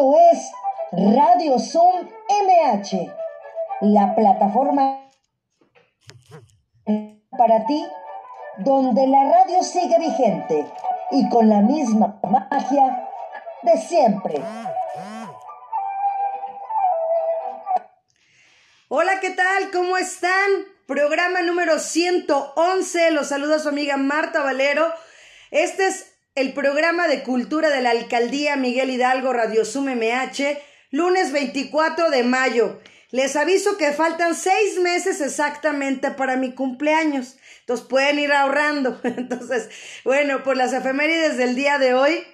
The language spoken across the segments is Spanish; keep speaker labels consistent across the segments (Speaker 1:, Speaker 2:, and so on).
Speaker 1: Es Radio Zoom MH, la plataforma para ti donde la radio sigue vigente y con la misma magia de siempre.
Speaker 2: Hola, ¿qué tal? ¿Cómo están? Programa número 111. Los saluda su amiga Marta Valero. Este es el programa de cultura de la alcaldía Miguel Hidalgo Radio Sum MH, lunes 24 de mayo. Les aviso que faltan seis meses exactamente para mi cumpleaños. Entonces pueden ir ahorrando. Entonces, bueno, por las efemérides del día de hoy.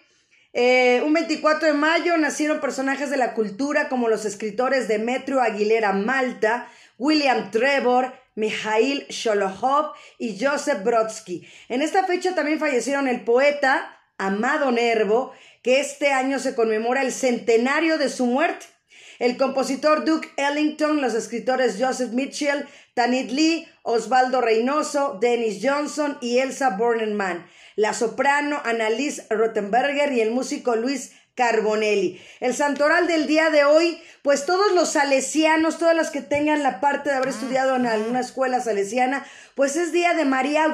Speaker 2: Eh, un 24 de mayo nacieron personajes de la cultura como los escritores Demetrio Aguilera Malta, William Trevor, Mikhail Sholokhov y Joseph Brodsky. En esta fecha también fallecieron el poeta Amado Nervo, que este año se conmemora el centenario de su muerte. El compositor Duke Ellington, los escritores Joseph Mitchell, Tanit Lee, Osvaldo Reynoso, Dennis Johnson y Elsa Bornemann la soprano Annalise Rottenberger y el músico Luis Carbonelli. El santoral del día de hoy, pues todos los salesianos, todas las que tengan la parte de haber estudiado en alguna escuela salesiana, pues es día de María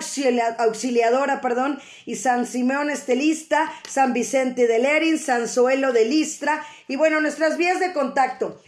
Speaker 2: Auxiliadora, perdón, y San Simeón Estelista, San Vicente de Lerin, San Zoelo de Listra, y bueno, nuestras vías de contacto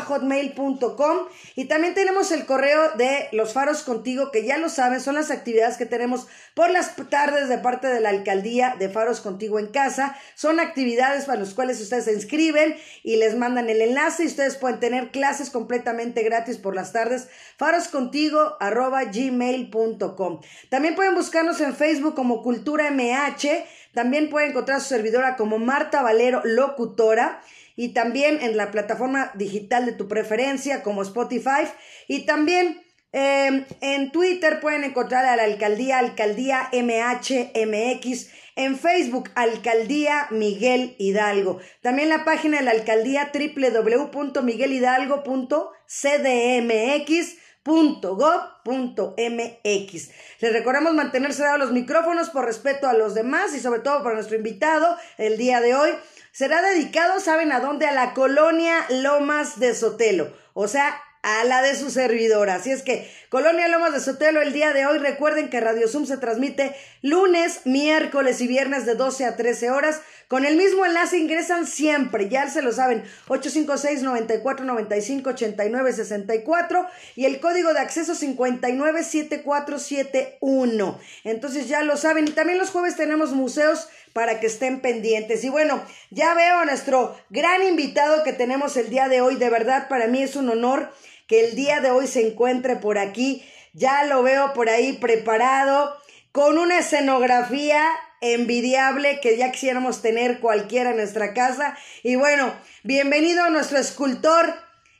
Speaker 2: hotmail.com y también tenemos el correo de Los Faros Contigo, que ya lo saben, son las actividades que tenemos por las tardes de parte de la alcaldía de Faros Contigo en casa. Son actividades para las cuales ustedes se inscriben y les mandan el enlace y ustedes pueden tener clases completamente gratis por las tardes. faroscontigo.gmail.com. También pueden buscarnos en Facebook como Cultura MH. También pueden encontrar su servidora como Marta Valero Locutora y también en la plataforma digital de tu preferencia como Spotify. Y también em, en Twitter pueden encontrar a la alcaldía Alcaldía MHMX, en Facebook Alcaldía Miguel Hidalgo, también la página de la alcaldía www.miguelhidalgo.cdmx.gov.mx. Les recordamos mantener cerrados los micrófonos por respeto a los demás y sobre todo para nuestro invitado el día de hoy será dedicado, ¿saben a dónde? A la colonia Lomas de Sotelo, o sea, a la de su servidora. Así es que, Colonia Lomas de Sotelo, el día de hoy, recuerden que Radio Zoom se transmite lunes, miércoles y viernes de 12 a 13 horas. Con el mismo enlace ingresan siempre, ya se lo saben, 856-9495-8964 y el código de acceso 597471. Entonces ya lo saben. Y también los jueves tenemos museos para que estén pendientes. Y bueno, ya veo a nuestro gran invitado que tenemos el día de hoy. De verdad, para mí es un honor que el día de hoy se encuentre por aquí. Ya lo veo por ahí preparado, con una escenografía envidiable que ya quisiéramos tener cualquiera en nuestra casa. Y bueno, bienvenido a nuestro escultor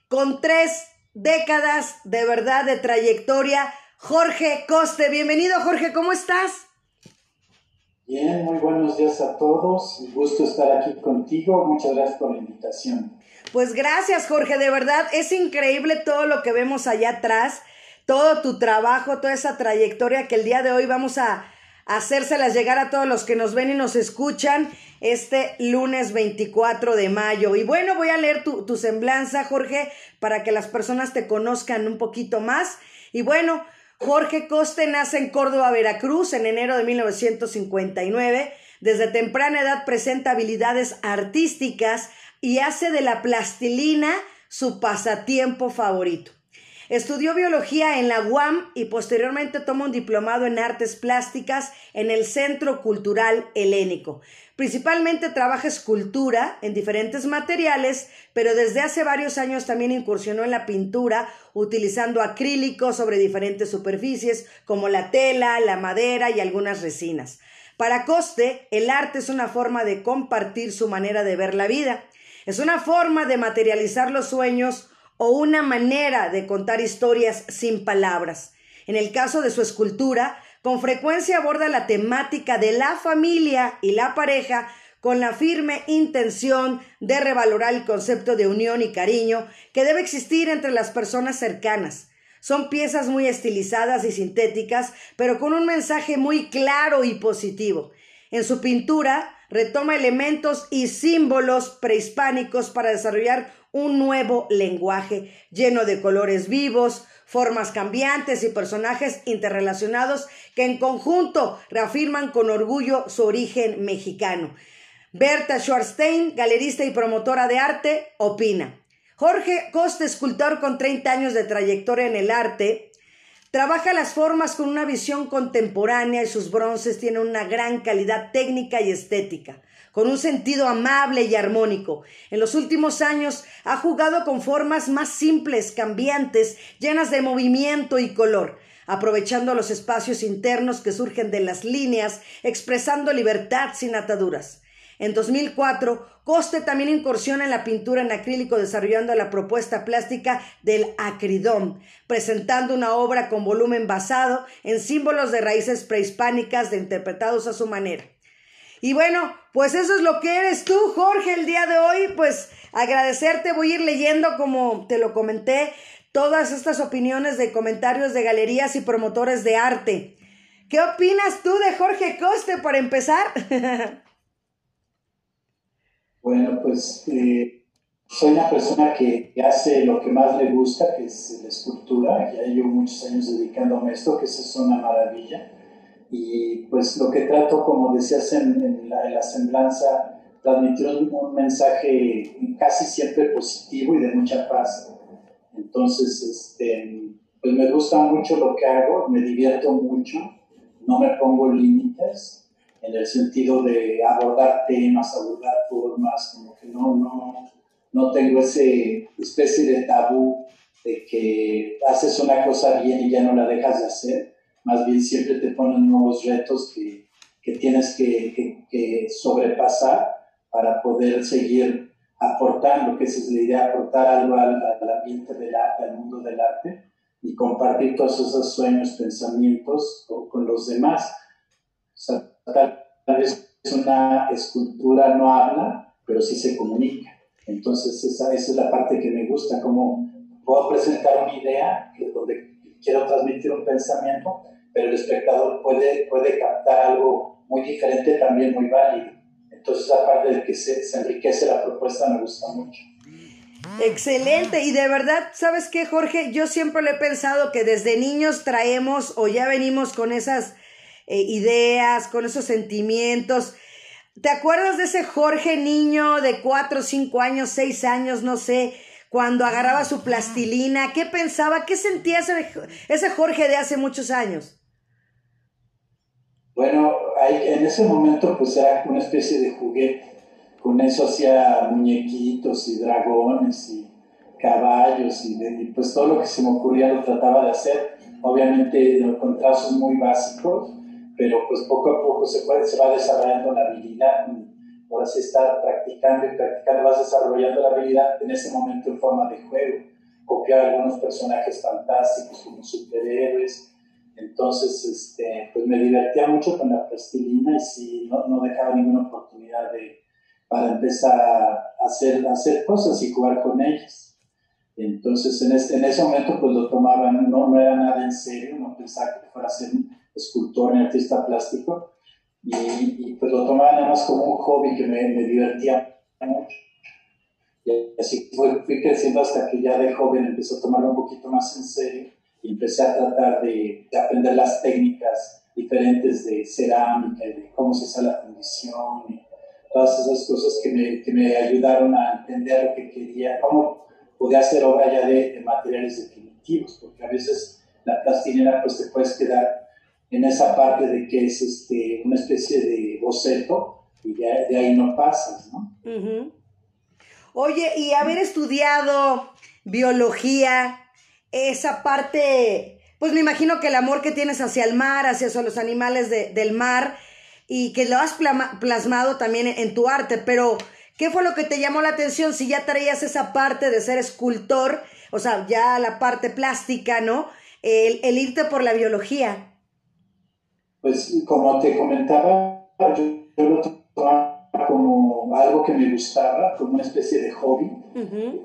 Speaker 2: con tres décadas de verdad de trayectoria, Jorge Coste. Bienvenido, Jorge, ¿cómo estás?
Speaker 3: Bien, muy buenos días a todos. Un gusto estar aquí contigo. Muchas gracias por la invitación.
Speaker 2: Pues gracias, Jorge. De verdad, es increíble todo lo que vemos allá atrás, todo tu trabajo, toda esa trayectoria que el día de hoy vamos a hacérselas llegar a todos los que nos ven y nos escuchan este lunes 24 de mayo. Y bueno, voy a leer tu, tu semblanza, Jorge, para que las personas te conozcan un poquito más. Y bueno, Jorge Coste nace en Córdoba, Veracruz, en enero de 1959. Desde temprana edad presenta habilidades artísticas y hace de la plastilina su pasatiempo favorito. Estudió biología en la UAM y posteriormente toma un diplomado en artes plásticas en el Centro Cultural Helénico. Principalmente trabaja escultura en diferentes materiales, pero desde hace varios años también incursionó en la pintura utilizando acrílicos sobre diferentes superficies como la tela, la madera y algunas resinas. Para Coste, el arte es una forma de compartir su manera de ver la vida. Es una forma de materializar los sueños o una manera de contar historias sin palabras. En el caso de su escultura, con frecuencia aborda la temática de la familia y la pareja con la firme intención de revalorar el concepto de unión y cariño que debe existir entre las personas cercanas. Son piezas muy estilizadas y sintéticas, pero con un mensaje muy claro y positivo. En su pintura retoma elementos y símbolos prehispánicos para desarrollar un nuevo lenguaje lleno de colores vivos, formas cambiantes y personajes interrelacionados que en conjunto reafirman con orgullo su origen mexicano. Berta Schwarstein, galerista y promotora de arte, opina. Jorge Costa, escultor con 30 años de trayectoria en el arte, trabaja las formas con una visión contemporánea y sus bronces tienen una gran calidad técnica y estética con un sentido amable y armónico. En los últimos años ha jugado con formas más simples, cambiantes, llenas de movimiento y color, aprovechando los espacios internos que surgen de las líneas, expresando libertad sin ataduras. En 2004, Coste también incursiona en la pintura en acrílico desarrollando la propuesta plástica del acridón, presentando una obra con volumen basado en símbolos de raíces prehispánicas de interpretados a su manera. Y bueno, pues eso es lo que eres tú, Jorge, el día de hoy. Pues agradecerte, voy a ir leyendo, como te lo comenté, todas estas opiniones de comentarios de galerías y promotores de arte. ¿Qué opinas tú de Jorge Coste para empezar?
Speaker 3: bueno, pues eh, soy una persona que hace lo que más le gusta, que es la escultura. Ya llevo muchos años dedicándome a esto, que eso es una maravilla y pues lo que trato, como decías en, la, semblanza, transmitir un, mensaje casi siempre positivo y de mucha paz. Entonces, este, pues me gusta mucho lo que hago, me divierto mucho, no me pongo límites en el sentido de abordar temas, abordar formas, como que no, no, no tengo ese especie de tabú de que haces una cosa bien y ya no la dejas de hacer más bien siempre te ponen nuevos retos que, que tienes que, que, sobrepasar para poder seguir aportando, que esa es la idea, aportar algo al, ambiente del arte, al mundo del arte y compartir todos esos sueños, pensamientos con, con los demás. O sea, tal vez una escultura no habla, pero sí se comunica. Entonces esa, esa es la parte que me gusta, como puedo presentar una idea que, donde quiero transmitir un pensamiento, pero el espectador puede, puede captar algo muy diferente, también muy válido. Entonces, aparte de que se, enriquece la propuesta, me gusta mucho.
Speaker 2: Excelente, y de verdad, ¿sabes qué, Jorge? Yo siempre le he pensado que desde niños traemos o ya venimos con esas eh, ideas, con esos sentimientos. ¿Te acuerdas de ese Jorge niño de cuatro, cinco años, seis años, no sé, cuando agarraba su plastilina? ¿Qué pensaba? ¿Qué sentía ese, ese Jorge de hace muchos años?
Speaker 3: Bueno, en ese momento pues era una especie de juguete. Con eso hacía muñequitos y dragones y caballos y, pues todo lo que se me ocurría lo trataba de hacer. Obviamente con trazos muy básicos, pero pues poco a poco se, puede, se va desarrollando la habilidad. Por así estar practicando y practicando, vas desarrollando la habilidad en ese momento en forma de juego. Copiar algunos personajes fantásticos como superhéroes, entonces, este, pues me divertía mucho con la plastilina y sí, no, no dejaba ninguna oportunidad de, para empezar a hacer, hacer cosas y jugar con ellas. Entonces, en, este, en ese momento, pues lo tomaba, no, no era nada en serio, no pensaba que fuera a ser escultor ni artista plástico, y, pues lo tomaba nada más como un hobby que me, me divertía mucho. Y así fui, fui creciendo hasta que ya de joven empezó a tomarlo un poquito más en serio y empecé a tratar de, aprender las técnicas diferentes de cerámica de cómo se hace la fundición y todas esas cosas que me, que me ayudaron a entender lo que quería, cómo podía hacer obra ya de, materiales definitivos, porque a veces la plastilina pues te puedes quedar en esa parte de que es este, una especie de boceto y de, de ahí no pasas, ¿no?
Speaker 2: Oye, y haber estudiado biología, esa parte, pues me imagino que el amor que tienes hacia el mar, hacia los animales del mar, y que lo has plasmado también en, tu arte, pero ¿qué fue lo que te llamó la atención si ya traías esa parte de ser escultor, o sea, ya la parte plástica, ¿no? El, irte por la biología.
Speaker 3: Pues como te comentaba, yo, lo tomaba como algo que me gustaba, como una especie de hobby,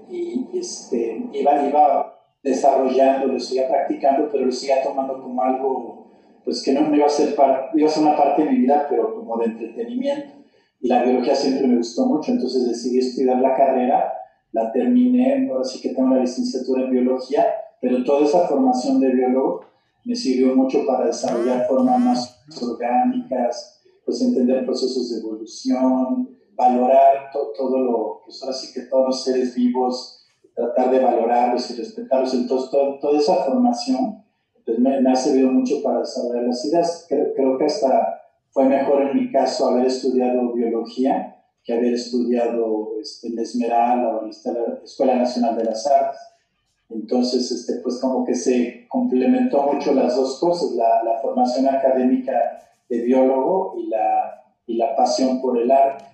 Speaker 3: y este, iba, iba desarrollando, lo seguía practicando, pero lo seguía tomando como algo, pues que no, iba, a ser iba a ser una parte de mi vida, pero como de entretenimiento. y la biología siempre me gustó mucho, entonces decidí estudiar la carrera, la terminé, ahora sí que tengo la licenciatura en biología, pero toda esa formación de biólogo me sirvió mucho para desarrollar formas más orgánicas, pues entender procesos de evolución, valorar todo lo, pues ahora sí que todos los seres vivos, tratar de valorarlos y respetarlos, entonces toda esa formación pues me, ha servido mucho para desarrollar las ideas, creo, creo que hasta fue mejor en mi caso haber estudiado biología que haber estudiado este, en Esmeralda o en la Escuela Nacional de las Artes. Entonces, este, pues como que se complementó mucho las dos cosas, la, la formación académica de biólogo y la, y la pasión por el arte.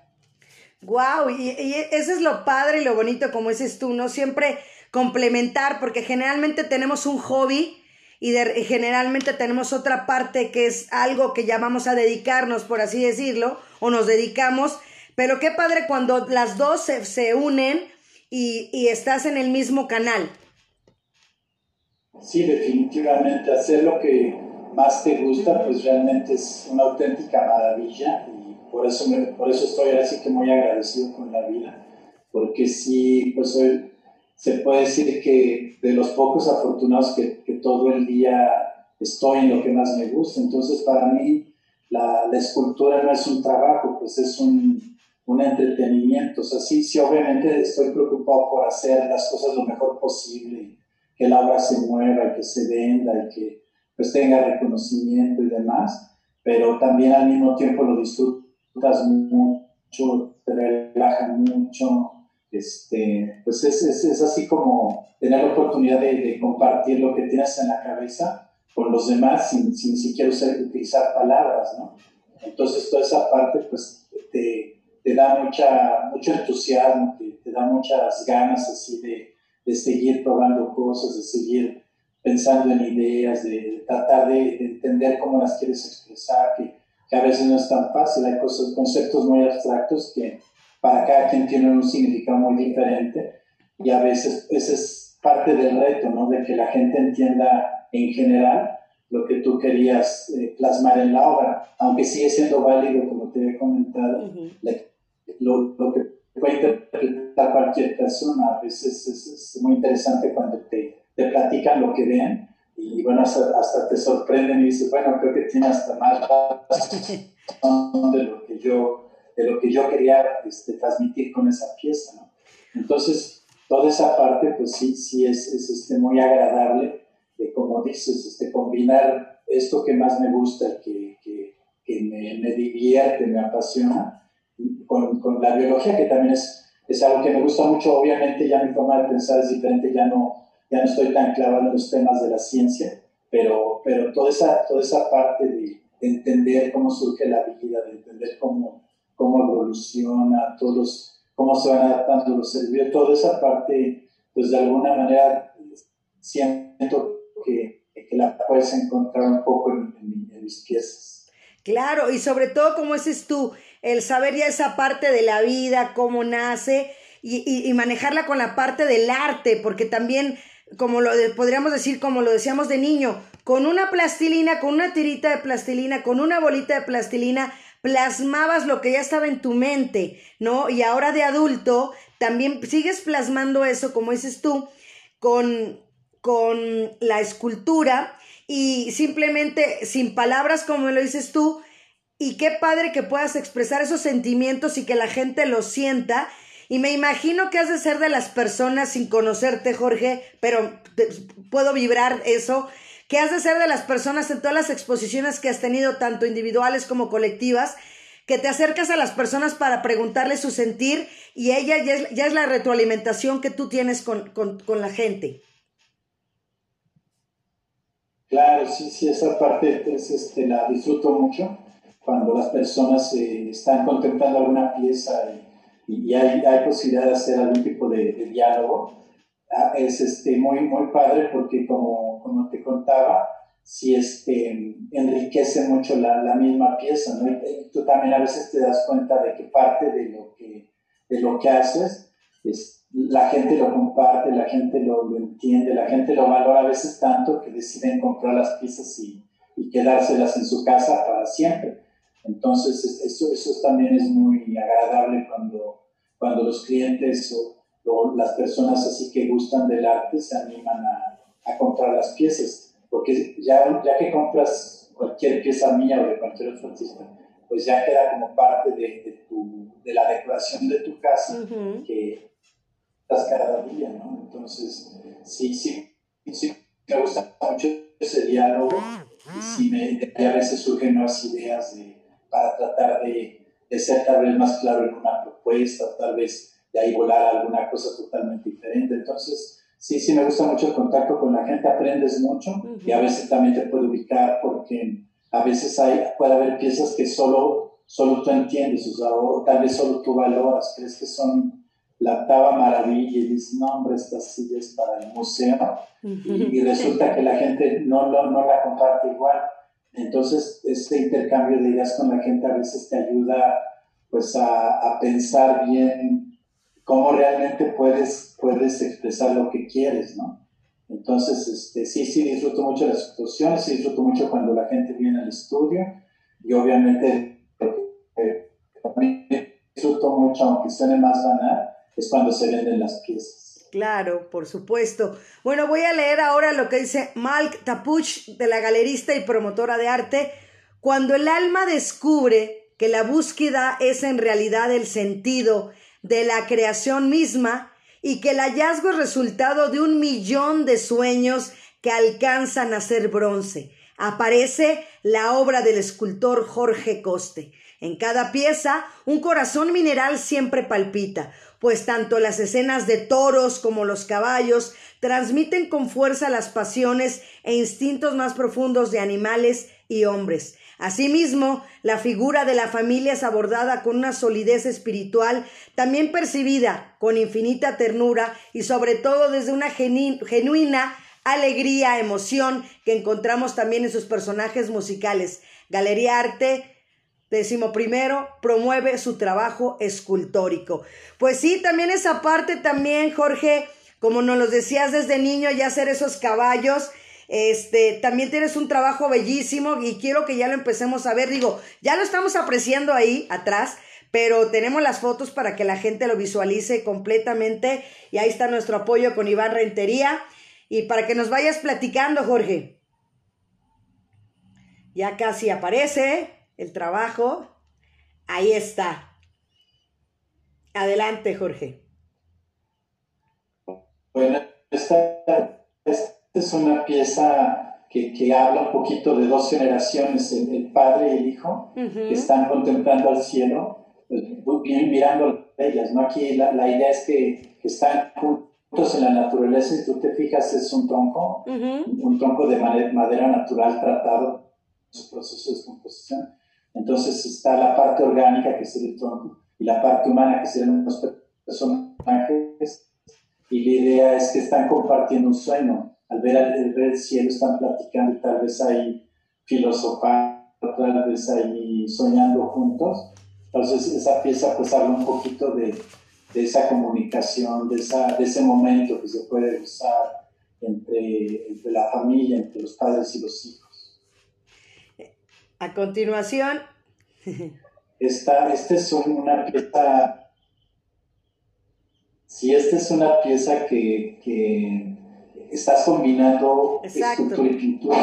Speaker 2: Wow, y, y, eso es lo padre y lo bonito, como dices tú, ¿no? Siempre complementar, porque generalmente tenemos un hobby y, generalmente tenemos otra parte que es algo que ya vamos a dedicarnos, por así decirlo, o nos dedicamos, pero qué padre cuando las dos se, unen y, y, estás en el mismo canal.
Speaker 3: Sí, definitivamente, hacer lo que más te gusta, pues realmente es una auténtica maravilla y por eso, por eso estoy así que muy agradecido con la vida, porque sí, pues soy se puede decir que de los pocos afortunados que, que, todo el día estoy en lo que más me gusta. Entonces, para mí, la, la escultura no es un trabajo, pues es un, un, entretenimiento. O sea, sí, sí, obviamente estoy preocupado por hacer las cosas lo mejor posible, que la obra se mueva y que se venda y que pues tenga reconocimiento y demás, pero también al mismo tiempo lo disfrutas mucho, te relaja mucho, este, pues es, es, es, así como tener la oportunidad de, de, compartir lo que tienes en la cabeza con los demás sin, sin siquiera usar, utilizar palabras, ¿no? Entonces toda esa parte pues te, te da mucha, mucho entusiasmo, te, te, da muchas ganas así de, de, seguir probando cosas, de seguir pensando en ideas, de, tratar de, entender cómo las quieres expresar, que, que a veces no es tan fácil, hay cosas, conceptos muy abstractos que para cada quien tiene un significado muy diferente y a veces ese es parte del reto, ¿no? De que la gente entienda en general lo que tú querías eh, plasmar en la obra, aunque sigue siendo válido, como te he comentado, lo, lo, que puede interpretar cualquier persona. A veces es, muy interesante cuando te, te, platican lo que ven y bueno, hasta, hasta, te sorprenden y dices, bueno, creo que tiene hasta más de lo que yo de lo que yo quería este, transmitir con esa pieza. ¿no? Entonces, toda esa parte, pues sí, sí es, es este, muy agradable, de, como dices, este, combinar esto que más me gusta, que, que, que me, me, divierte, me apasiona, con, con, la biología, que también es, es algo que me gusta mucho. Obviamente ya mi forma de pensar es diferente, ya no, ya no estoy tan clavado en los temas de la ciencia, pero, pero toda, esa, toda esa parte de, de entender cómo surge la vida, de entender cómo cómo evoluciona, todos cómo se van adaptando los servicios, toda esa parte, pues de alguna manera siento que, que la puedes encontrar un poco en, en, mis piezas.
Speaker 2: Claro, y sobre todo, como dices tú, el saber ya esa parte de la vida, cómo nace, y, y manejarla con la parte del arte, porque también como lo podríamos decir, como lo decíamos de niño, con una plastilina, con una tirita de plastilina, con una bolita de plastilina, plasmabas lo que ya estaba en tu mente, ¿no? Y ahora de adulto también sigues plasmando eso, como dices tú, con, con la escultura y simplemente sin palabras, como lo dices tú, y qué padre que puedas expresar esos sentimientos y que la gente los sienta. Y me imagino que has de ser de las personas sin conocerte, Jorge, pero puedo vibrar eso, que has de ser de las personas en todas las exposiciones que has tenido, tanto individuales como colectivas, que te acercas a las personas para preguntarles su sentir y ella ya es, la retroalimentación que tú tienes con, con, con, la gente.
Speaker 3: Claro, sí, sí, esa parte es, este, la disfruto mucho cuando las personas eh, están contemplando alguna pieza y, y hay, hay, posibilidad de hacer algún tipo de, de diálogo Ah, es este, muy, muy padre porque como, como te contaba, si este, enriquece mucho la, la misma pieza, ¿no? Y tú también a veces te das cuenta de que parte de lo que, de lo que haces, es, la gente lo comparte, la gente lo, lo, entiende, la gente lo valora a veces tanto que deciden comprar las piezas y, y quedárselas en su casa para siempre. Entonces, eso, eso también es muy agradable cuando, cuando los clientes o, las personas así que gustan del arte se animan a, a comprar las piezas, porque ya, ya que compras cualquier pieza mía o de cualquier otro artista, pues ya queda como parte de, de, tu, de la decoración de tu casa, que estás cada día, ¿no? Entonces, sí, sí, sí, me gusta mucho ese diálogo y sí me, a veces surgen nuevas ideas de, para tratar de, de, ser tal vez más claro en una propuesta, tal vez de ahí volar alguna cosa totalmente diferente. Entonces, sí, sí me gusta mucho el contacto con la gente, aprendes mucho y a veces también te puede ubicar porque a veces hay, puede haber piezas que solo, solo tú entiendes, o, tal vez solo tú valoras, crees que son la octava maravilla y dices, no, hombre, estas sillas para el museo, y, resulta que la gente no, no, no la comparte igual. Entonces, este intercambio de ideas con la gente a veces te ayuda pues a, pensar bien cómo realmente puedes, puedes expresar lo que quieres, ¿no? Entonces, este, sí, sí disfruto mucho las exposiciones, sí disfruto mucho cuando la gente viene al estudio y obviamente eh, disfruto mucho, aunque suene más banal, es cuando se venden las piezas.
Speaker 2: Claro, por supuesto. Bueno, voy a leer ahora lo que dice Malk Tapuch de la galerista y promotora de arte. Cuando el alma descubre que la búsqueda es en realidad el sentido de la creación misma, y que el hallazgo es resultado de un millón de sueños que alcanzan a ser bronce. Aparece la obra del escultor Jorge Coste. En cada pieza, un corazón mineral siempre palpita, pues tanto las escenas de toros como los caballos transmiten con fuerza las pasiones e instintos más profundos de animales y hombres. Asimismo, la figura de la familia es abordada con una solidez espiritual, también percibida con infinita ternura y sobre todo desde una genuina alegría, emoción que encontramos también en sus personajes musicales. Galería Arte Décimo primero, promueve su trabajo escultórico. Pues sí, también esa parte también, Jorge, como nos lo decías desde niño, ya hacer esos caballos, este, también tienes un trabajo bellísimo y quiero que ya lo empecemos a ver. Digo, ya lo estamos apreciando ahí atrás, pero tenemos las fotos para que la gente lo visualice completamente y ahí está nuestro apoyo con Iván Rentería y para que nos vayas platicando, Jorge. Ya casi aparece el trabajo. Ahí está. Adelante, Jorge.
Speaker 3: Bueno, esta, es una pieza que, que, habla un poquito de dos generaciones, el, padre y el hijo, que están contemplando al cielo, pues, mirando ellas, ¿no? Aquí la, la idea es que, que, están juntos en la naturaleza y tú te fijas, es un tronco, un tronco de madera, natural tratado, su proceso de descomposición. Entonces está la parte orgánica, que es el tronco, y la parte humana, que serían los personajes, y la idea es que están compartiendo un sueño, al ver, el cielo están platicando y tal vez ahí filosofando, tal vez ahí soñando juntos. Entonces esa pieza pues habla un poquito de, esa comunicación, de, esa, de ese momento que se puede usar entre la familia, entre los padres y los hijos.
Speaker 2: A continuación.
Speaker 3: Esta, esta es una pieza, sí, esta es una pieza que, que estás combinando escultura y pintura.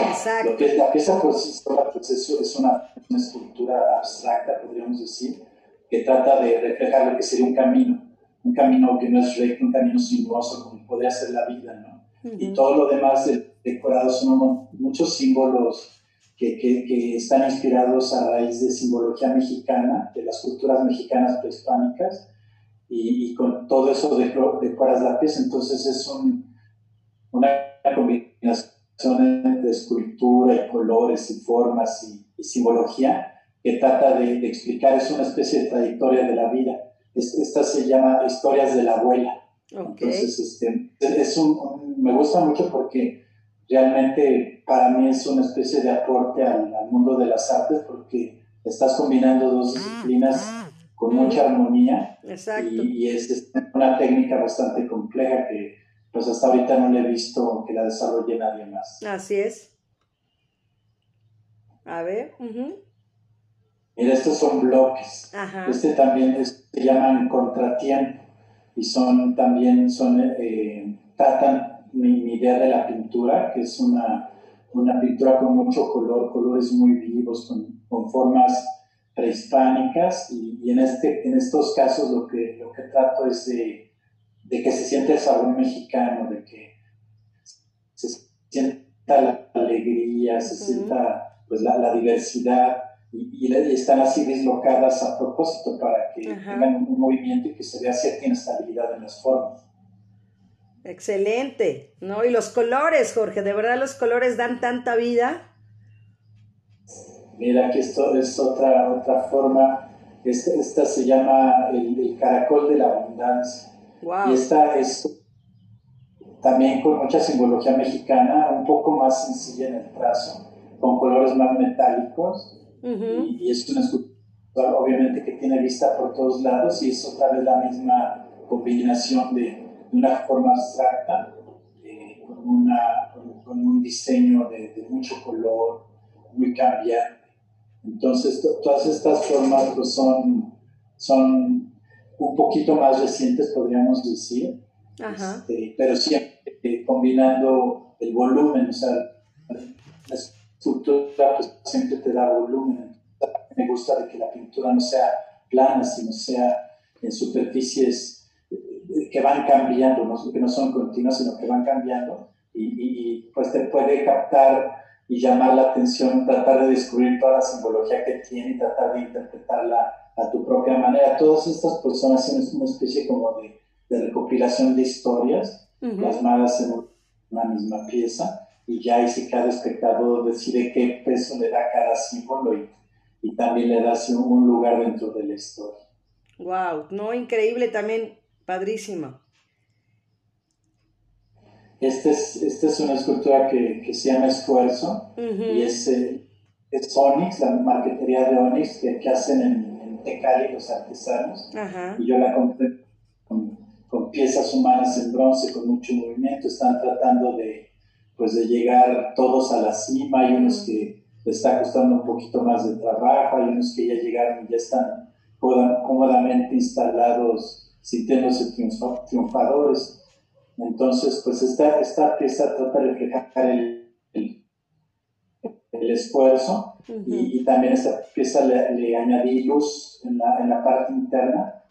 Speaker 3: Lo que es la pieza por sí sola pues es una, una, escultura abstracta, podríamos decir, que trata de reflejar lo que sería un camino, un camino que no es recto, un camino sinuoso, como podría ser la vida, ¿no? Y todo lo demás decorado son muchos símbolos que, que, que, están inspirados a raíz de simbología mexicana, de las culturas mexicanas prehispánicas, y, y con todo eso decoras la pieza, entonces es un una combinación de escultura y colores y formas y, simbología que trata de, explicar, es una especie de trayectoria de la vida. esta se llama Historias de la Abuela. Entonces, este, es un, me gusta mucho porque realmente para mí es una especie de aporte al, mundo de las artes porque estás combinando dos disciplinas con mucha armonía y, y, es una técnica bastante compleja que pues hasta ahorita no le he visto que la desarrolle nadie más.
Speaker 2: Así es. A ver.
Speaker 3: Mira, estos son bloques. Este también se llaman contratiempo y son también, son, eh, tratan mi, idea de la pintura, que es una, una pintura con mucho color, colores muy vivos, con, con formas prehispánicas y, en, este, en estos casos lo que, lo que trato es de, de que se siente el sabor mexicano, de que se sienta la alegría, se sienta pues, la, la diversidad y, están así dislocadas a propósito para que tengan un, movimiento y que se vea cierta inestabilidad en las formas.
Speaker 2: Excelente, ¿no? Y los colores, Jorge, de verdad los colores dan tanta vida.
Speaker 3: Mira, aquí esto es otra, otra forma, este, esta, se llama el, caracol de la abundancia. Y esta es también con mucha simbología mexicana, un poco más sencilla en el trazo, con colores más metálicos y, es una escultura obviamente que tiene vista por todos lados y es otra vez la misma combinación de, una forma abstracta eh, con, una, con, un diseño de, mucho color, muy cambiante. Entonces, todas estas formas pues, son, son un poquito más recientes, podríamos decir, este, pero siempre eh, combinando el volumen, o sea, escultura pues, siempre te da volumen. Me gusta de que la pintura no sea plana, sino sea en superficies que van cambiando, no, que no son continuas, sino que van cambiando y, pues te puede captar y llamar la atención, tratar de descubrir toda la simbología que tiene y tratar de interpretarla a tu propia manera. Todas estas personas son una especie como de, de recopilación de historias plasmadas en una misma pieza y ya ahí si cada espectador decide qué peso le da cada símbolo y, y también le da un lugar dentro de la historia.
Speaker 2: Wow, no, increíble también, padrísimo.
Speaker 3: Esta es, esta es una escultura que, que se llama Esfuerzo y es, eh, es Onyx, la marquetería de Onyx que, que hacen en, en Tecali los artesanos. Y yo la compré con, con piezas humanas en bronce, con mucho movimiento. Están tratando de, pues de llegar todos a la cima, hay unos que les está costando un poquito más de trabajo, hay unos que ya llegaron y ya están cómodamente instalados, sintiéndose triunfadores. Entonces, pues esta, esta pieza trata de reflejar el, el, esfuerzo y, y, también esta pieza le, le, añadí luz en la, en la parte interna.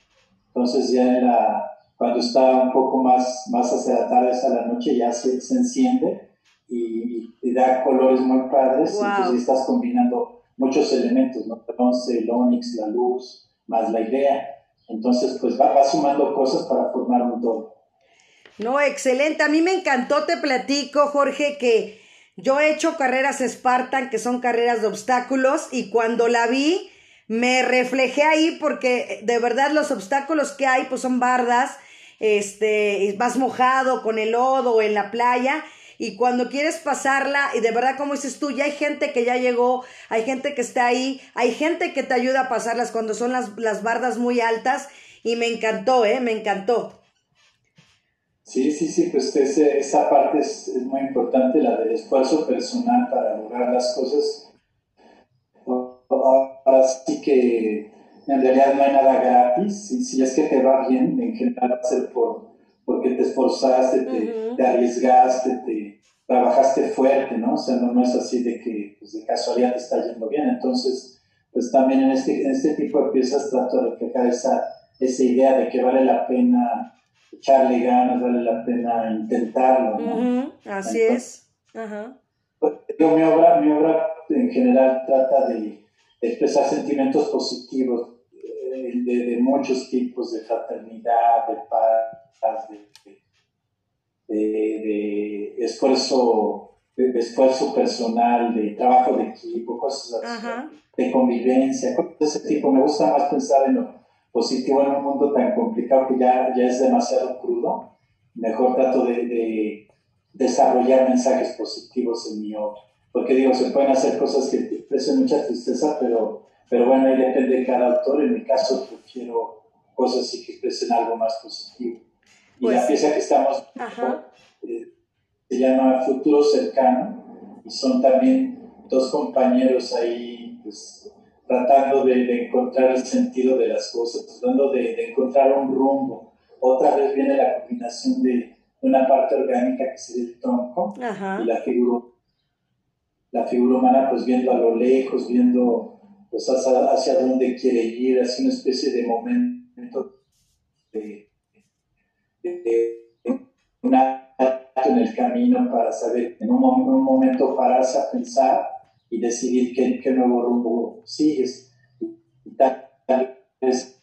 Speaker 3: Entonces ya en la, cuando está un poco más, más hacia la tarde, hacia la noche, ya se, se enciende y, da colores muy padres. Entonces estás combinando muchos elementos, ¿no? el onix, la luz, más la idea. Entonces, pues va, sumando cosas para formar un todo.
Speaker 2: No, excelente. A mí me encantó, te platico, Jorge, que yo he hecho carreras Spartan, que son carreras de obstáculos, y cuando la vi, me reflejé ahí porque de verdad los obstáculos que hay, pues son bardas, este, vas mojado con el lodo en la playa, y cuando quieres pasarla, y de verdad como dices tú, ya hay gente que ya llegó, hay gente que está ahí, hay gente que te ayuda a pasarlas cuando son las, las bardas muy altas y me encantó, ¿eh? Me encantó.
Speaker 3: Sí, sí, sí, pues esa parte es, muy importante, la del esfuerzo personal para lograr las cosas. Ahora sí que en realidad no hay nada gratis, y si es que te va bien, en general va a ser por, porque te esforzaste, te, arriesgaste, te trabajaste fuerte, ¿no? O sea, no, es así de que pues, de casualidad te está yendo bien. Entonces, pues también en este, en este tipo de piezas trato de reflejar esa, esa idea de que vale la pena echarle ganas, vale la pena intentarlo, ¿no?
Speaker 2: Así es.
Speaker 3: Pues, mi, obra, mi obra en general trata de expresar sentimientos positivos de, de muchos tipos, de fraternidad, de paz, de, esfuerzo, de, esfuerzo personal, de trabajo de equipo, cosas así, de convivencia, cosas de ese tipo. Me gusta más pensar en lo positivo en un mundo tan complicado que ya, ya es demasiado crudo. Mejor trato de, desarrollar mensajes positivos en mi obra. Porque digo, se pueden hacer cosas que expresen mucha tristeza, pero, pero bueno, ahí depende de cada autor. En mi caso, quiero cosas que expresen algo más positivo. Y la pues, pieza que estamos eh, se llama Futuro Cercano y son también dos compañeros ahí pues, tratando de, encontrar el sentido de las cosas, tratando de, encontrar un rumbo. Otra vez viene la combinación de una parte orgánica que sería el tronco y la figura, la figura humana pues viendo a lo lejos, viendo pues hacia, hacia dónde quiere ir, hacia una especie de momento de, una en el camino para saber en un, momento pararse a pensar y decidir qué, qué nuevo rumbo sigues. Y tal vez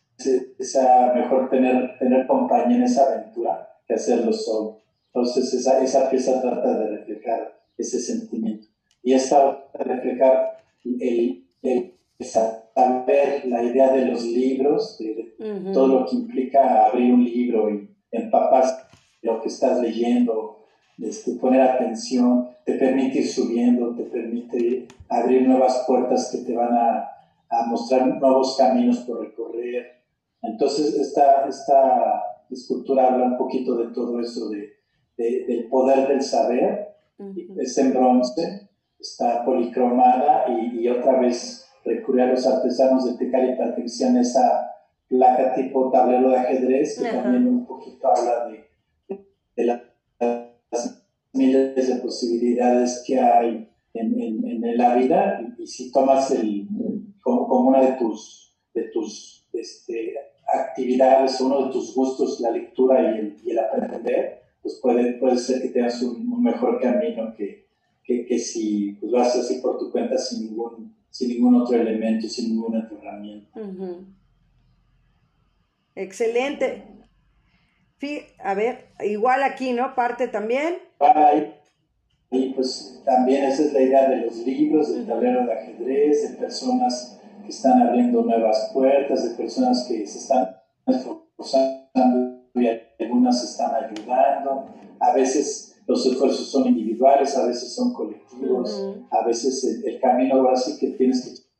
Speaker 3: esa, mejor tener, tener compañía en esa aventura que hacerlo solo. Entonces esa, esa pieza trata de reflejar ese sentimiento. Y esta de reflejar el, el saber la idea de los libros, de, todo lo que implica abrir un libro y empaparse lo que estás leyendo, este, poner atención, te permite ir subiendo, te permite abrir nuevas puertas que te van a, a mostrar nuevos caminos por recorrer. Entonces, esta, esta escultura habla un poquito de todo eso, de, del poder del saber. Es en bronce, está policromada y, y, otra vez recurre a los artesanos de Tecali para que hicieran esa placa tipo tablero de ajedrez, que también un poquito habla de, de la miles de posibilidades que hay en, en, la vida. Y, si tomas el, como, como, una de tus, de tus este, actividades, uno de tus gustos, la lectura y el, y el aprender, pues puede, puede ser que tengas un, mejor camino que, que, que si pues, lo haces así por tu cuenta sin ningún, sin ningún otro elemento, sin ninguna otra herramienta.
Speaker 2: Excelente. A ver, igual aquí, ¿no? Parte también.
Speaker 3: Y pues también esa es la idea de los libros, del tablero de ajedrez, de personas que están abriendo nuevas puertas, de personas que se están esforzando y algunas están ayudando. A veces los esfuerzos son individuales, a veces son colectivos, a veces el, camino ahora sí que tienes que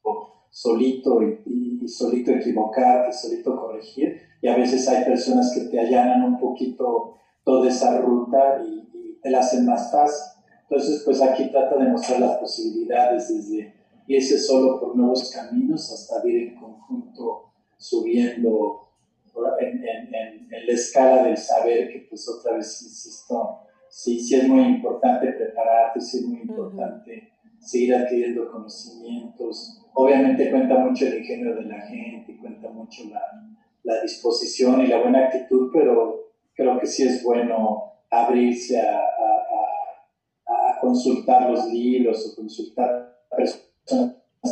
Speaker 3: solito y, y, solito equivocarte, solito corregir, y a veces hay personas que te allanan un poquito toda esa ruta y, te la hacen más fácil. Entonces, pues aquí trata de mostrar las posibilidades desde irse solo por nuevos caminos hasta ir en conjunto subiendo en, en, en, la escala del saber, que pues otra vez insisto, sí, sí es muy importante prepararte, sí es muy importante seguir adquiriendo conocimientos. Obviamente cuenta mucho el ingenio de la gente, cuenta mucho la, la disposición y la buena actitud, pero creo que sí es bueno abrirse a, a, a, consultar los libros o consultar personas que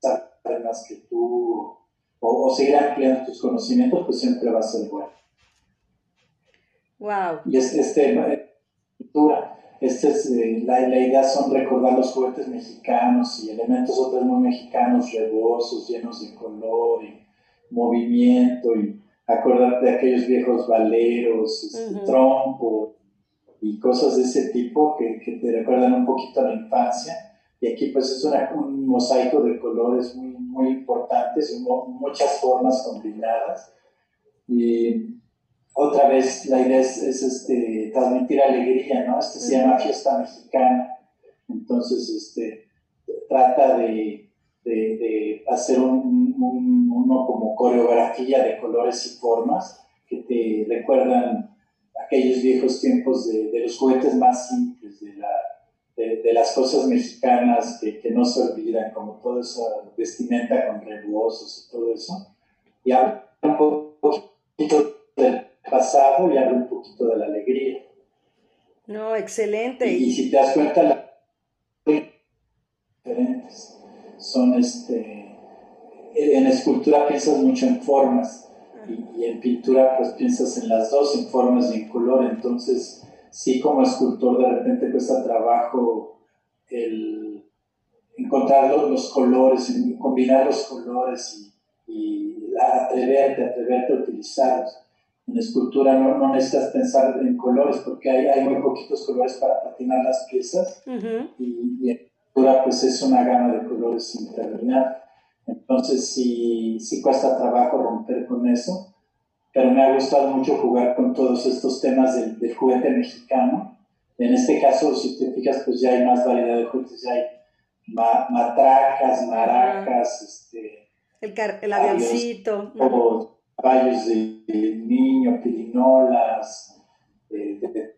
Speaker 3: saben más que tú o, o, seguir ampliando tus conocimientos, pues siempre va a ser bueno.
Speaker 2: Wow.
Speaker 3: Y este, este este es, eh, la, la, idea son recordar los juguetes mexicanos y elementos otros muy mexicanos, rebosos, llenos de color y movimiento y acordarte de aquellos viejos valeros, este, trompo, y cosas de ese tipo que, que, te recuerdan un poquito a la infancia. Y aquí pues es una, un mosaico de colores muy, muy importantes, muchas formas combinadas. Y otra vez la idea es, es este, transmitir alegría, ¿no? Este se llama fiesta mexicana. Entonces, este, trata de, de, de hacer un, un, uno como coreografía de colores y formas que te recuerdan aquellos viejos tiempos de, de los juguetes más simples, de, la, de, las cosas mexicanas que, que, no se olvidan, como toda esa vestimenta con rebosos y todo eso. Y habla un poquito del pasado y habla un poquito de la alegría.
Speaker 2: No, excelente.
Speaker 3: Y, y si te das cuenta, las diferentes son este en escultura piensas mucho en formas y, en pintura pues piensas en las dos, en formas y en color, entonces sí como escultor de repente cuesta trabajo el encontrar los, colores, combinar los colores y, y, atreverte, atreverte a utilizarlos. En escultura no, no, necesitas pensar en colores porque hay, hay, muy poquitos colores para patinar las piezas y, y, en escultura pues es una gama de colores interminable. Entonces sí, sí cuesta trabajo romper con eso, pero me ha gustado mucho jugar con todos estos temas del, juguete mexicano. En este caso, si te fijas, pues ya hay más variedad de juguetes, ya hay matracas, maracas, este,
Speaker 2: el, el avioncito.
Speaker 3: Caballos de, niño, pirinolas, de,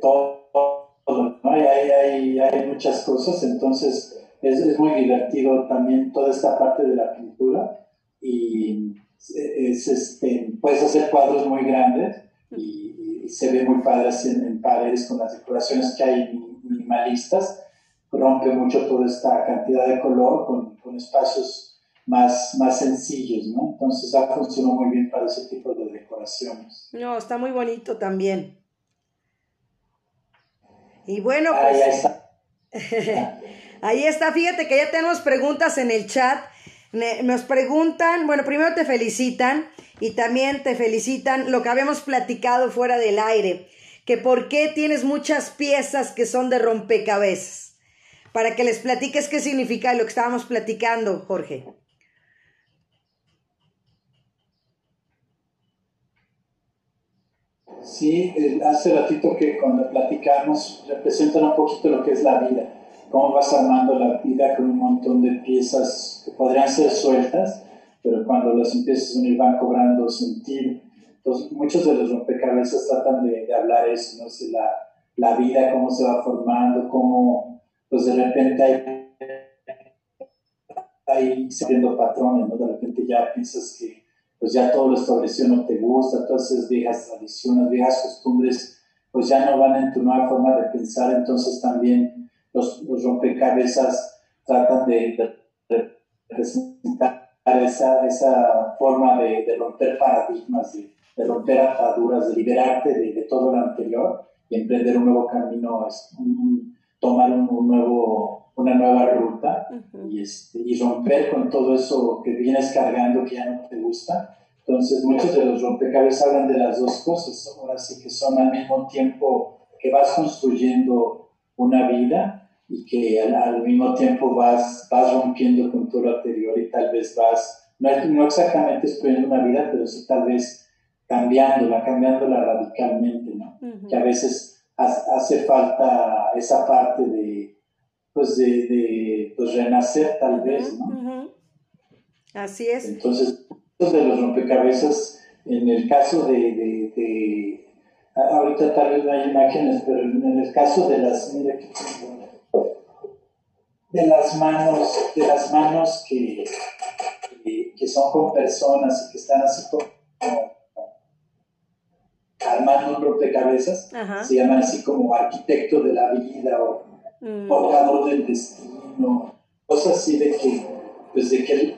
Speaker 3: todo, Hay, hay, hay, muchas cosas, entonces es, es, muy divertido también toda esta parte de la pintura y es, este, puedes hacer cuadros muy grandes y, se ve muy padre en, en, paredes con las decoraciones que hay minimalistas, rompe mucho toda esta cantidad de color con, con espacios más, más sencillos, ¿no? Entonces ha funcionado muy bien para ese tipo de decoraciones.
Speaker 2: No, está muy bonito también. Y bueno, pues... Ahí está. ahí está, fíjate que ya tenemos preguntas en el chat. Nos preguntan, bueno, primero te felicitan y también te felicitan lo que habíamos platicado fuera del aire, que por qué tienes muchas piezas que son de rompecabezas. Para que les platiques qué significa lo que estábamos platicando, Jorge.
Speaker 3: Sí, hace ratito que cuando platicamos representan un poquito lo que es la vida, cómo vas armando la vida con un montón de piezas que podrían ser sueltas, pero cuando las empiezas a unir van cobrando sentido. Entonces, muchos de los rompecabezas tratan de, hablar eso, ¿no? la, la, vida, cómo se va formando, cómo, pues de repente hay, hay siguiendo patrones, ¿no? De repente ya piensas que pues ya todo lo establecido no te gusta, todas esas viejas tradiciones, viejas costumbres, pues ya no van en tu nueva forma de pensar, entonces también los, los rompecabezas tratan de, representar esa, esa forma de, de romper paradigmas, de, de, romper ataduras, de liberarte de, todo lo anterior y emprender un nuevo camino, tomar un, nuevo, una nueva ruta y, este, y romper con todo eso que vienes cargando que ya no te gusta. Entonces, muchos de los rompecabezas hablan de las dos cosas. Ahora sí que son al mismo tiempo que vas construyendo una vida y que al, mismo tiempo vas, vas rompiendo con todo lo anterior y tal vez vas, no, no exactamente destruyendo una vida, pero sí tal vez cambiándola, cambiándola radicalmente, ¿no? Que a veces hace falta esa parte de, pues de, de pues renacer tal vez, ¿no?
Speaker 2: Así es.
Speaker 3: Entonces, de los rompecabezas, en el caso de, de, de ahorita tal vez no hay imágenes, pero en el caso de las, mira de las manos, de las manos que, que, son con personas y que están así como, armando un rompecabezas, se llaman así como arquitecto de la vida o mm. del destino, cosas así de que, pues de que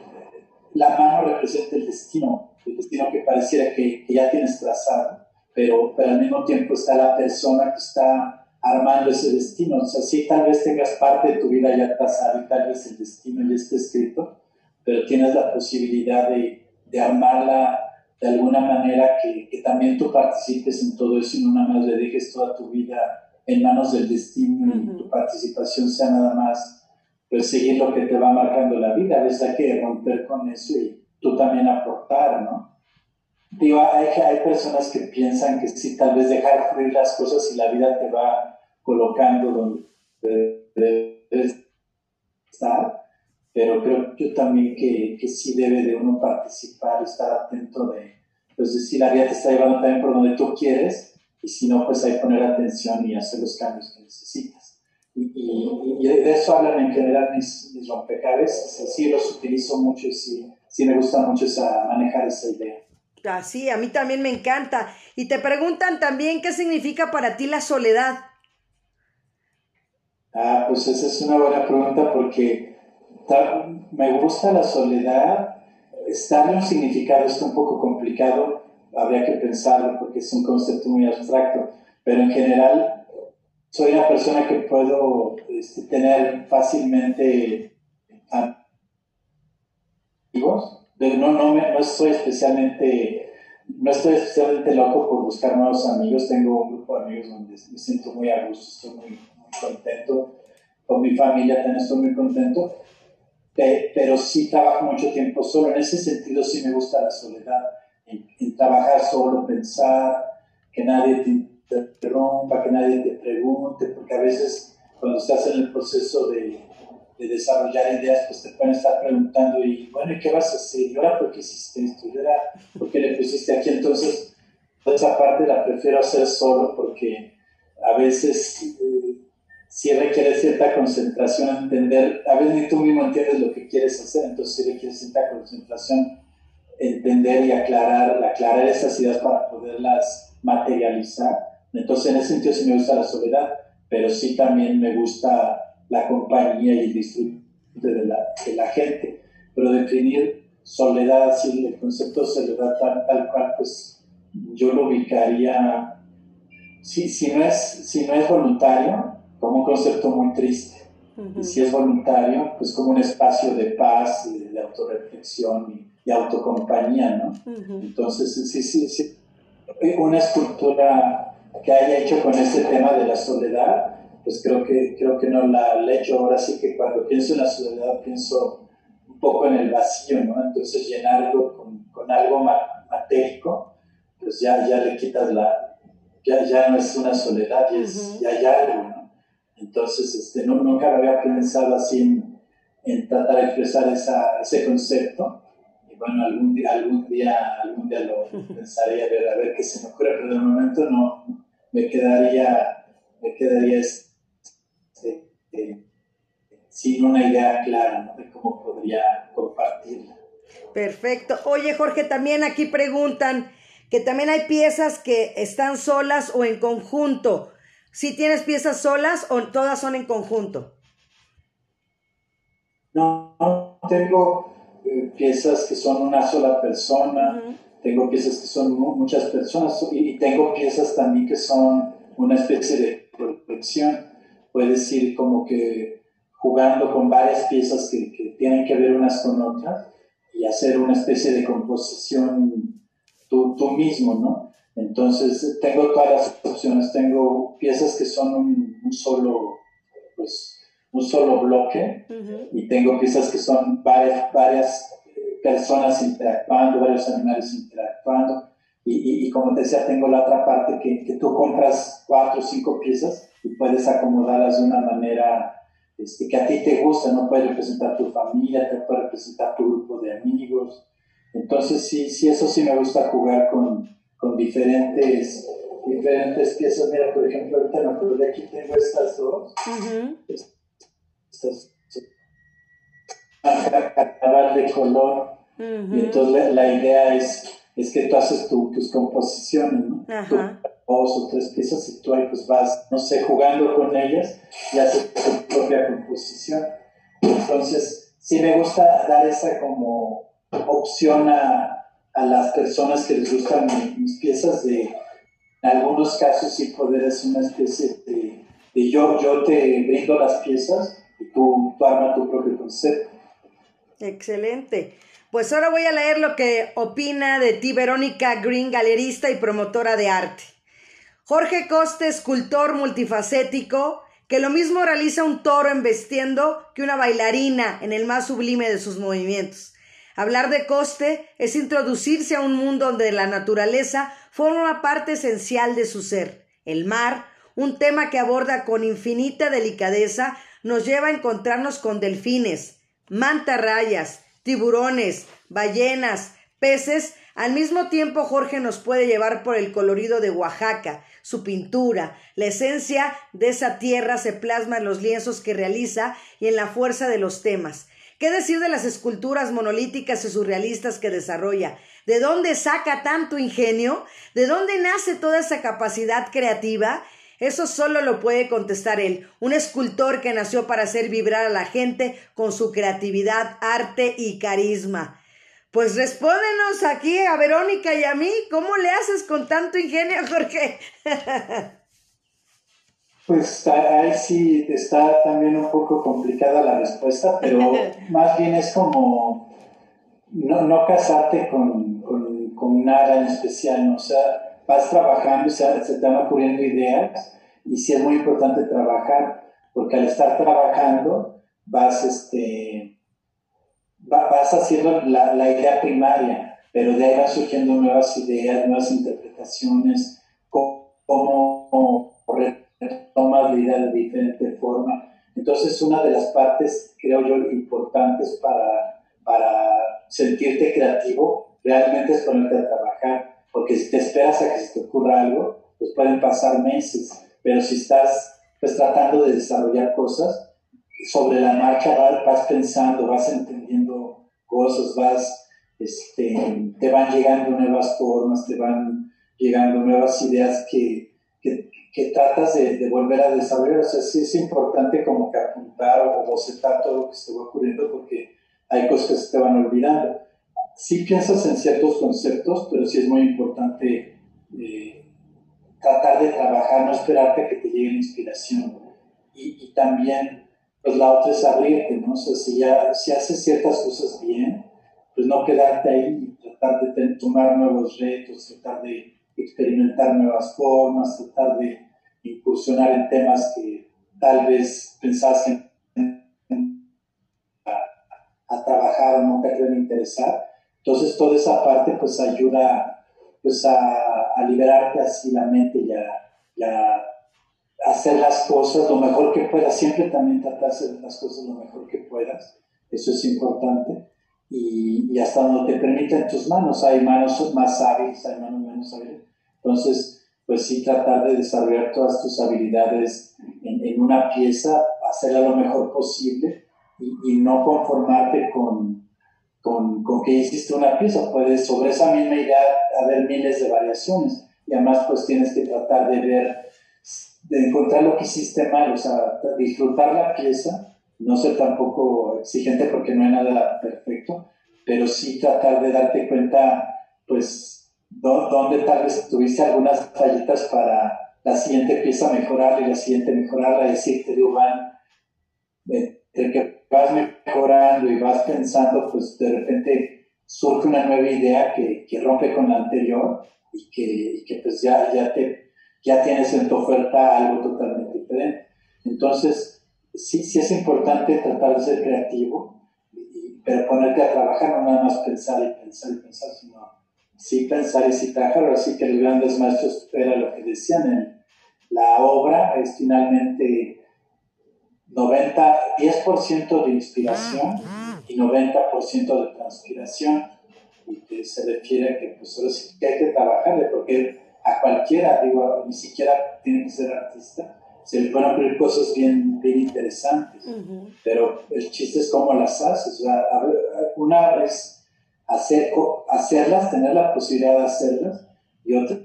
Speaker 3: la mano representa el destino, el destino que pareciera que, ya tienes trazado, pero, pero al mismo tiempo está la persona que está armando ese destino. O sea, sí, tal vez tengas parte de tu vida ya trazada y tal vez el destino ya esté escrito, pero tienes la posibilidad de, de armarla de alguna manera que, que, también tú participes en todo eso y no nada más le dejes toda tu vida en manos del destino y tu participación sea nada más perseguir lo que te va marcando la vida. A veces hay que romper con eso y tú también aportar, ¿no? Digo, hay, hay personas que piensan que sí, tal vez dejar fluir las cosas y la vida te va colocando donde debes estar, pero creo yo también que, que sí debe de uno participar, estar atento de, pues decir, la vida te está llevando también por donde tú quieres, y si no, pues que poner atención y hacer los cambios que necesitas. Y, de eso hablan en general mis, mis rompecabezas. Sí, los utilizo mucho y sí, sí me gusta mucho esa, manejar esa idea.
Speaker 2: Ah, sí, a mí también me encanta. Y te preguntan también qué significa para ti la soledad.
Speaker 3: Ah, pues esa es una buena pregunta porque me gusta la soledad. Darle un significado está un poco complicado, habría que pensarlo porque es un concepto muy abstracto, pero en general soy una persona que puedo este, tener fácilmente amigos. No, no, no estoy especialmente no estoy especialmente loco por buscar nuevos amigos. Tengo un grupo de amigos donde me siento muy a gusto, estoy muy, contento. Con mi familia también estoy muy contento. Pero sí trabajo mucho tiempo solo. En ese sentido sí me gusta la soledad. En, en trabajar solo, pensar, que nadie te te rompa, que nadie te pregunte, porque a veces cuando estás en el proceso de, de desarrollar ideas, pues te pueden estar preguntando, y bueno, ¿y qué vas a hacer? ¿Y ahora por qué hiciste esto? ¿Y ahora por qué le pusiste aquí? Entonces, esa parte la prefiero hacer solo porque a veces eh, sí requiere cierta concentración, entender, a veces ni tú mismo entiendes lo que quieres hacer, entonces sí requiere cierta concentración, entender y aclarar, aclarar esas ideas para poderlas materializar. Entonces, en ese sentido sí me gusta la soledad, pero sí también me gusta la compañía y el disfrute de la, de la gente. Pero definir soledad, así el concepto de soledad tal, tal cual, pues yo lo ubicaría, si, si, no es, si no es voluntario, como un concepto muy triste. Y si es voluntario, pues como un espacio de paz, de, de autorreflexión y, autocompañía, ¿no? Entonces, sí, sí, sí. Una escultura que haya hecho con este tema de la soledad, pues creo que, creo que no la, he hecho. Ahora sí que cuando pienso en la soledad, pienso un poco en el vacío, ¿no? Entonces llenarlo con, con algo matérico, pues ya, ya le quitas la, ya, ya no es una soledad, ya, es, ya hay algo, ¿no? Entonces, este, no, nunca lo había pensado así en, en tratar de expresar esa, ese concepto. Y bueno, algún día, algún día, algún día lo pensaría, a ver, a ver qué se me ocurre, pero de momento no, me quedaría, me quedaría este, eh, sin una idea clara de cómo podría compartirla.
Speaker 2: Perfecto. Oye, Jorge, también aquí preguntan que también hay piezas que están solas o en conjunto. ¿Si tienes piezas solas o todas son en conjunto?
Speaker 3: No, tengo eh, piezas que son una sola persona, tengo piezas que son muchas personas y, tengo piezas también que son una especie de protección. Puedes ir como que jugando con varias piezas que, que tienen que ver unas con otras y hacer una especie de composición tú, tú mismo, ¿no? Entonces, tengo todas las opciones, tengo piezas que son un, solo, pues, un solo bloque y tengo piezas que son varias, varias eh, personas interactuando, varios animales interactuando. Y, y, como te decía, tengo la otra parte que, que, tú compras cuatro o cinco piezas y puedes acomodarlas de una manera este, que a ti te gusta, ¿no? Puedes representar tu familia, te puede representar tu grupo de amigos. Entonces, sí, sí, eso sí me gusta jugar con, con diferentes, diferentes piezas. Mira, por ejemplo, ahorita me acuerdo aquí tengo estas dos. Estas carnaval de color. Y entonces la, idea es, es que tú haces tus composiciones, ¿no? dos o tres piezas y tú ahí pues vas, no sé, jugando con ellas y haces tu propia composición. Entonces, sí me gusta dar esa como opción a, a las personas que les gustan mis, piezas de, en algunos casos sí poder hacer una especie de, yo, yo te brindo las piezas y tú, tú armas tu propio concepto.
Speaker 2: Excelente. Pues ahora voy a leer lo que opina de ti Verónica Green, galerista y promotora de arte. Jorge Coste, escultor multifacético, que lo mismo realiza un toro embestiendo que una bailarina en el más sublime de sus movimientos. Hablar de coste es introducirse a un mundo donde la naturaleza forma parte esencial de su ser. El mar, un tema que aborda con infinita delicadeza, nos lleva a encontrarnos con delfines, mantarrayas, tiburones, ballenas, peces. Al mismo tiempo, Jorge nos puede llevar por el colorido de Oaxaca, su pintura, la esencia de esa tierra se plasma en los lienzos que realiza y en la fuerza de los temas. ¿Qué decir de las esculturas monolíticas y surrealistas que desarrolla? ¿De dónde saca tanto ingenio? ¿De dónde nace toda esa capacidad creativa? Eso solo lo puede contestar él, un escultor que nació para hacer vibrar a la gente con su creatividad, arte y carisma. Pues respóndenos aquí a Verónica y a mí, ¿cómo le haces con tanto ingenio, Jorge?
Speaker 3: Pues ahí sí está también un poco complicada la respuesta, pero más bien es como no, no casarte con, con, nada en especial, ¿no? o sea, vas trabajando, se, se te van ocurriendo ideas y sí es muy importante trabajar, porque al estar trabajando vas, este, vas haciendo la, la idea primaria, pero de ahí van surgiendo nuevas ideas, nuevas interpretaciones, cómo, cómo tomas la idea de diferente forma. Entonces entonces una de las partes, creo yo, importantes para, para sentirte creativo realmente es ponerte a trabajar, porque si te esperas a que se te ocurra algo, pues pueden pasar meses, pero si estás pues tratando de desarrollar cosas, sobre la marcha vas, vas pensando, vas entendiendo cosas, vas, este, te van llegando nuevas formas, te van llegando nuevas ideas que, que, tratas de, de, volver a desarrollar. O sea, sí es importante como que apuntar o bocetar todo lo que se va ocurriendo porque hay cosas que se te van olvidando. Sí piensas en ciertos conceptos, pero sí es muy importante eh, tratar de trabajar, no esperarte que te llegue la inspiración. Y, y, también, pues la otra es abrirte, ¿no? O sea, si, ya, si haces ciertas cosas bien, pues no quedarte ahí tratar de tomar nuevos retos, tratar de experimentar nuevas formas, tratar de incursionar en temas que tal vez pensasen a, a trabajar o no te pueden interesar. Entonces toda esa parte pues ayuda pues a, a liberarte así la mente y a, hacer las cosas lo mejor que puedas, siempre también tratar de hacer las cosas lo mejor que puedas, eso es importante. Y, y hasta donde te permiten tus manos, hay manos más hábiles, hay manos menos hábiles. Entonces, pues sí tratar de desarrollar todas tus habilidades en, en una pieza, hacerla lo mejor posible y, y no conformarte con, con, con, que hiciste una pieza. Puedes sobre esa misma idea haber miles de variaciones y además pues tienes que tratar de ver, de encontrar lo que hiciste mal, o sea, disfrutar la pieza, no ser tampoco exigente porque no hay nada perfecto, pero sí tratar de darte cuenta pues donde tal vez tuviste algunas fallitas para la siguiente pieza mejorar y la siguiente mejorarla, decirte, van, de, que vas mejorando y vas pensando, pues de repente surge una nueva idea que, que rompe con la anterior y que, y que pues ya, ya, te, ya tienes en tu oferta algo totalmente diferente. Entonces, sí, sí es importante tratar de ser creativo, y, pero ponerte a trabajar, no nada más pensar y pensar y pensar, sino sí pensar y trabajar, así que los grandes maestros era lo que decían, en la obra es finalmente 90, 10% de inspiración y 90% de transpiración, y que se refiere a que pues solo sí que hay que trabajarle, porque a cualquiera, digo, ni siquiera tiene que ser artista, se le pueden abrir cosas bien, bien interesantes, uh -huh. pero el chiste es cómo las haces, o sea, una vez hacer, hacerlas, tener la posibilidad de hacerlas, y otra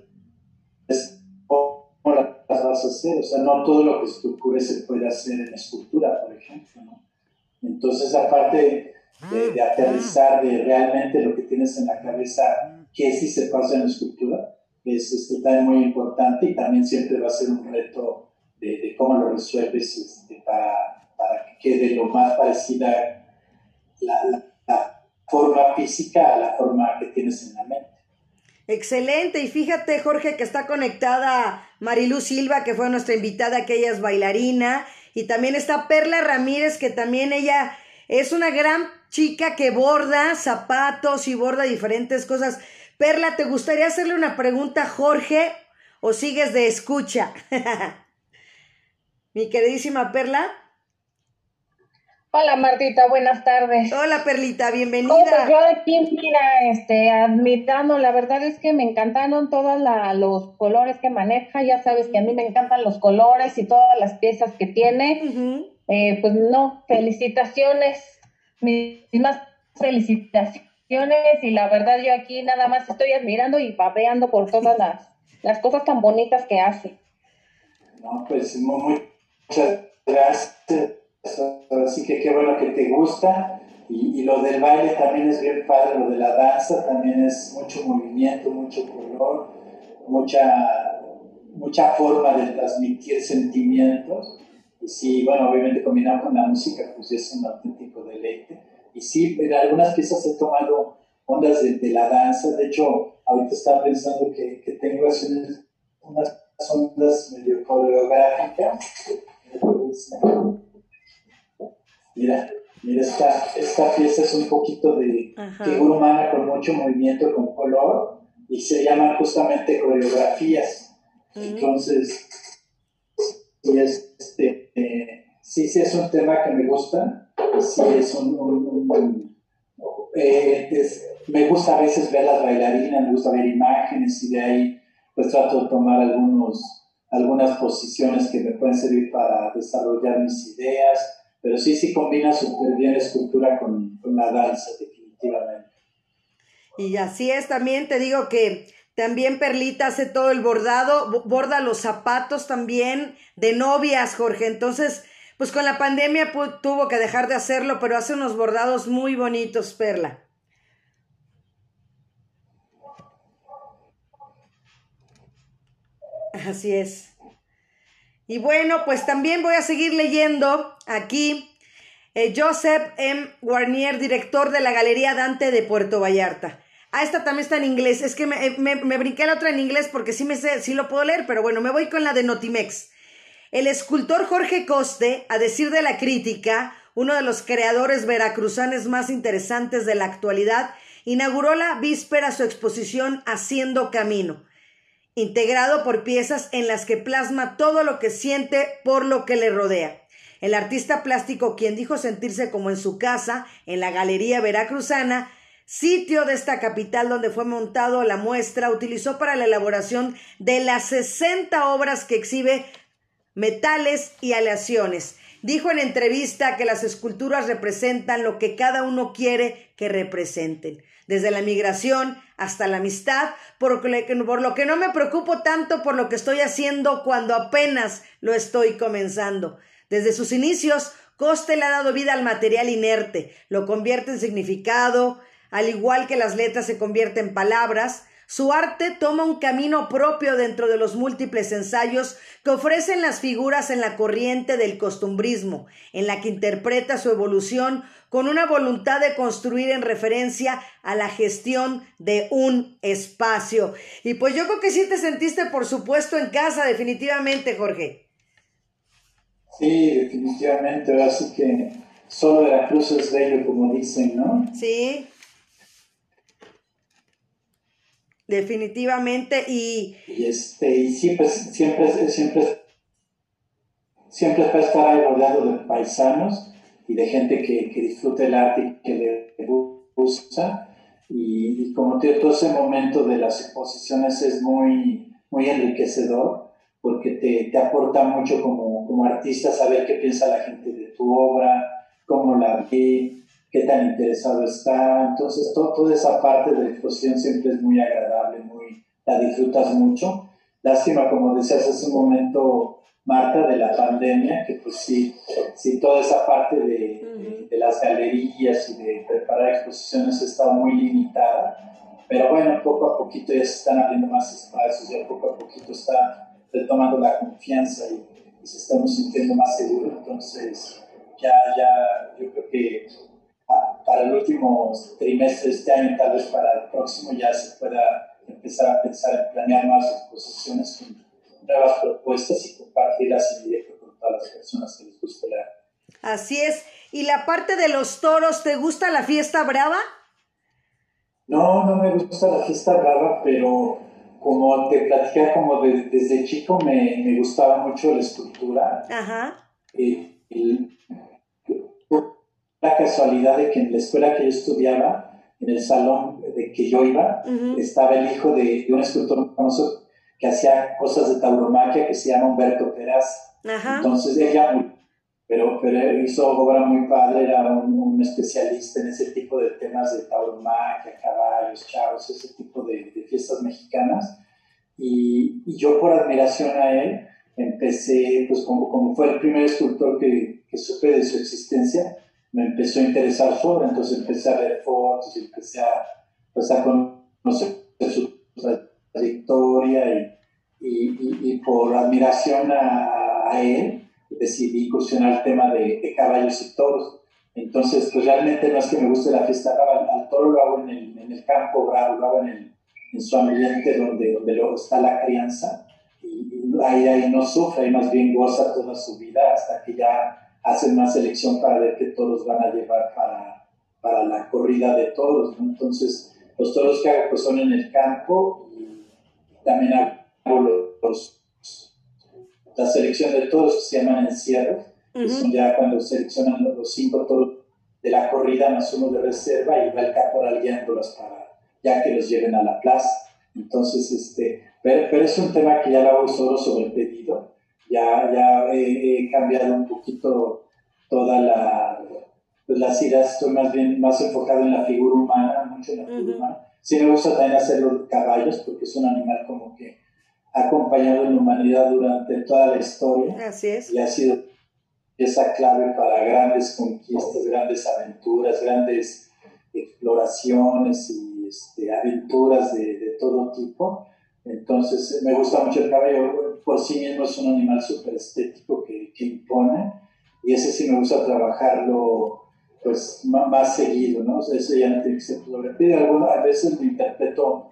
Speaker 3: es cómo las vas a hacer. O sea, no todo lo que se te ocurre se puede hacer en escultura, por ejemplo. ¿no? Entonces, aparte de, de, aterrizar de realmente lo que tienes en la cabeza, que sí se pasa en escultura, es este, también muy importante y también siempre va a ser un reto de, de cómo lo resuelves este, para, para que quede lo más parecida la, la, física a la forma que tienes en la mente.
Speaker 2: Excelente, y fíjate Jorge que está conectada Marilú Silva, que fue nuestra invitada, que ella es bailarina, y también está Perla Ramírez, que también ella es una gran chica que borda zapatos y borda diferentes cosas. Perla, ¿te gustaría hacerle una pregunta Jorge o sigues de escucha? Mi queridísima Perla.
Speaker 4: Hola Martita, buenas tardes.
Speaker 2: Hola Perlita, bienvenida.
Speaker 4: Oh, pues yo aquí, mira, este, admitando, la verdad es que me encantaron todos los colores que maneja, ya sabes que a mí me encantan los colores y todas las piezas que tiene. Uh -huh. eh, pues no, felicitaciones, mis más felicitaciones y la verdad yo aquí nada más estoy admirando y babeando por todas las, las cosas tan bonitas que hace.
Speaker 3: No, pues muy, muchas gracias Así que qué bueno que te gusta. Y, y, lo del baile también es bien padre, lo de la danza también es mucho movimiento, mucho color, mucha, mucha forma de transmitir sentimientos. Y sí, bueno, obviamente combinado con la música, pues es un auténtico deleite. Y sí, en algunas piezas he tomado ondas de, de la danza. De hecho, ahorita estaba pensando que, que tengo unas, unas ondas medio coreográficas. Mira, mira esta, esta pieza es un poquito de Ajá. figura humana con mucho movimiento, con color, y se llaman justamente coreografías. Uh -huh. Entonces, y este, eh, sí, sí es un tema que me gusta, sí es un... Eh, me gusta a veces ver las bailarinas, me gusta ver imágenes y de ahí pues trato de tomar algunos, algunas posiciones que me pueden servir para desarrollar mis ideas, pero sí, sí combina súper bien la escultura con, con la danza, definitivamente.
Speaker 2: Y así es, también te digo que también Perlita hace todo el bordado, borda los zapatos también de novias, Jorge. Entonces, pues con la pandemia tuvo que dejar de hacerlo, pero hace unos bordados muy bonitos, Perla. Así es. Y bueno, pues también voy a seguir leyendo aquí eh, Joseph M. Warnier, director de la Galería Dante de Puerto Vallarta. Ah, esta también está en inglés. Es que me, eh, me, me, brinqué la otra en inglés porque sí me sé, sí lo puedo leer, pero bueno, me voy con la de Notimex. El escultor Jorge Coste, a decir de la crítica, uno de los creadores veracruzanes más interesantes de la actualidad, inauguró la víspera su exposición Haciendo Camino, integrado por piezas en las que plasma todo lo que siente por lo que le rodea. El artista plástico, quien dijo sentirse como en su casa, en la Galería Veracruzana, sitio de esta capital donde fue montado la muestra, utilizó para la elaboración de las 60 obras que exhibe metales y aleaciones. Dijo en entrevista que las esculturas representan lo que cada uno quiere que representen, desde la migración hasta la amistad, por lo, que, por lo que no me preocupo tanto por lo que estoy haciendo cuando apenas lo estoy comenzando. Desde sus inicios, Coste le ha dado vida al material inerte, lo convierte en significado, al igual que las letras se convierten en palabras, su arte toma un camino propio dentro de los múltiples ensayos que ofrecen las figuras en la corriente del costumbrismo, en la que interpreta su evolución con una voluntad de construir en referencia a la gestión de un espacio. Y pues yo creo que sí te sentiste, por supuesto, en casa, definitivamente, Jorge.
Speaker 3: Sí, definitivamente. Así que solo de la cruz es bello, como dicen, ¿no?
Speaker 2: Sí. Definitivamente, y...
Speaker 3: Y, este, y siempre, siempre, siempre, siempre para estar ahí rodeado de paisanos y de gente que, que disfrute el arte y que le gusta. Y, como todo ese momento de las exposiciones es muy, muy enriquecedor porque te, te aporta mucho como, como artista saber qué piensa la gente de tu obra, cómo la ve, qué tan interesado está. Entonces, toda esa parte de la exposición siempre es muy agradable, muy, la disfrutas mucho. Lástima, como decías hace un momento, Marta, de la pandemia, que pues sí, sí toda esa parte de, de, las galerías y de preparar exposiciones está muy limitada. Pero bueno, poco a poquito ya se están abriendo más espacios, ya poco a poquito está retomando la confianza y, y se estamos sintiendo más seguros. Entonces, ya, ya, yo creo que para el último trimestre de este año, tal vez para el próximo, ya se pueda empezar a pensar en planear más exposiciones con nuevas propuestas y compartirlas en directo con todas las personas que les guste la
Speaker 2: Así es. ¿Y la parte de los toros, te gusta la fiesta brava?
Speaker 3: No, no me gusta la fiesta brava, pero como te platicé, como desde chico me, me, gustaba mucho la escultura. Ajá. Eh, el, la casualidad de que en la escuela que yo estudiaba, en el salón de que yo iba, estaba el hijo de, un escultor famoso que hacía cosas de tauromaquia que se llama Humberto Peraz. Entonces ella, pero, pero hizo obra muy padre, era un, especialista en ese tipo de temas de tauromaquia, caballos, chavos, ese tipo de, fiestas mexicanas. Y, y, yo por admiración a él empecé, pues como, como fue el primer escultor que, que supe de su existencia, me empezó a interesar sobre, entonces empecé a ver fotos empecé a, pues, a conocer su trayectoria y, y, y, por admiración a, a, él decidí incursionar el tema de, de, caballos y toros. Entonces, pues realmente no es que me guste la fiesta al, al toro lo hago en el, en el campo bravo, lo hago en, el, en su ambiente donde, donde luego está la crianza y, ahí, ahí no sufre, ahí más bien goza toda su vida hasta que ya hacen una selección para ver qué toros van a llevar para, para la corrida de toros. Entonces, los toros que hago pues, son en el campo y también hago los, la selección de toros que se llaman encierros. son ya cuando seleccionan los cinco toros de la corrida más uno de reserva y va el caporal guiándolos para ya que los lleven a la plaza. Entonces, este, pero, es un tema que ya lo hago solo sobre el pedido. Ya, ya he, cambiado un poquito toda la, pues las ideas, estoy más bien más enfocado en la figura humana, mucho en la figura humana. Sí me gusta también hacer los caballos porque es un animal como que ha acompañado en la humanidad durante toda la historia.
Speaker 2: Así es.
Speaker 3: Y ha sido esa clave para grandes conquistas, grandes aventuras, grandes exploraciones y este, aventuras de, de, todo tipo. Entonces, me gusta mucho el caballo. Por sí mismo es un animal súper estético que, que, impone. Y ese sí me gusta trabajarlo pues más, seguido, ¿no? eso ya no tiene que ser A veces lo interpreto,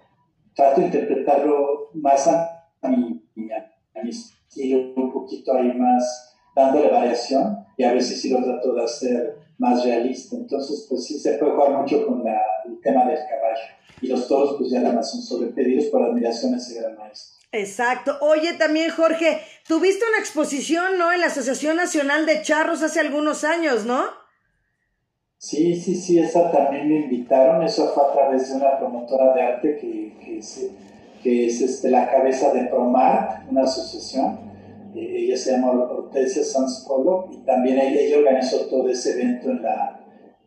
Speaker 3: trato de interpretarlo más a, mi, a mi estilo, un poquito ahí más dándole variación y a veces sí lo trato de hacer más realista. Entonces, pues sí se puede jugar mucho con el tema del caballo. Y los toros, pues ya nada más son sobrepedidos por admiración a ese gran maestro.
Speaker 2: Exacto. Oye, también Jorge, tuviste una exposición, ¿no? En la Asociación Nacional de Charros hace algunos años, ¿no?
Speaker 3: Sí, sí, sí, esa también me invitaron. Eso fue a través de una promotora de arte que, que, es, que es este, la cabeza de Promart, una asociación ella se llama Hortensia Sanz Polo y también ella, organizó todo ese evento en la,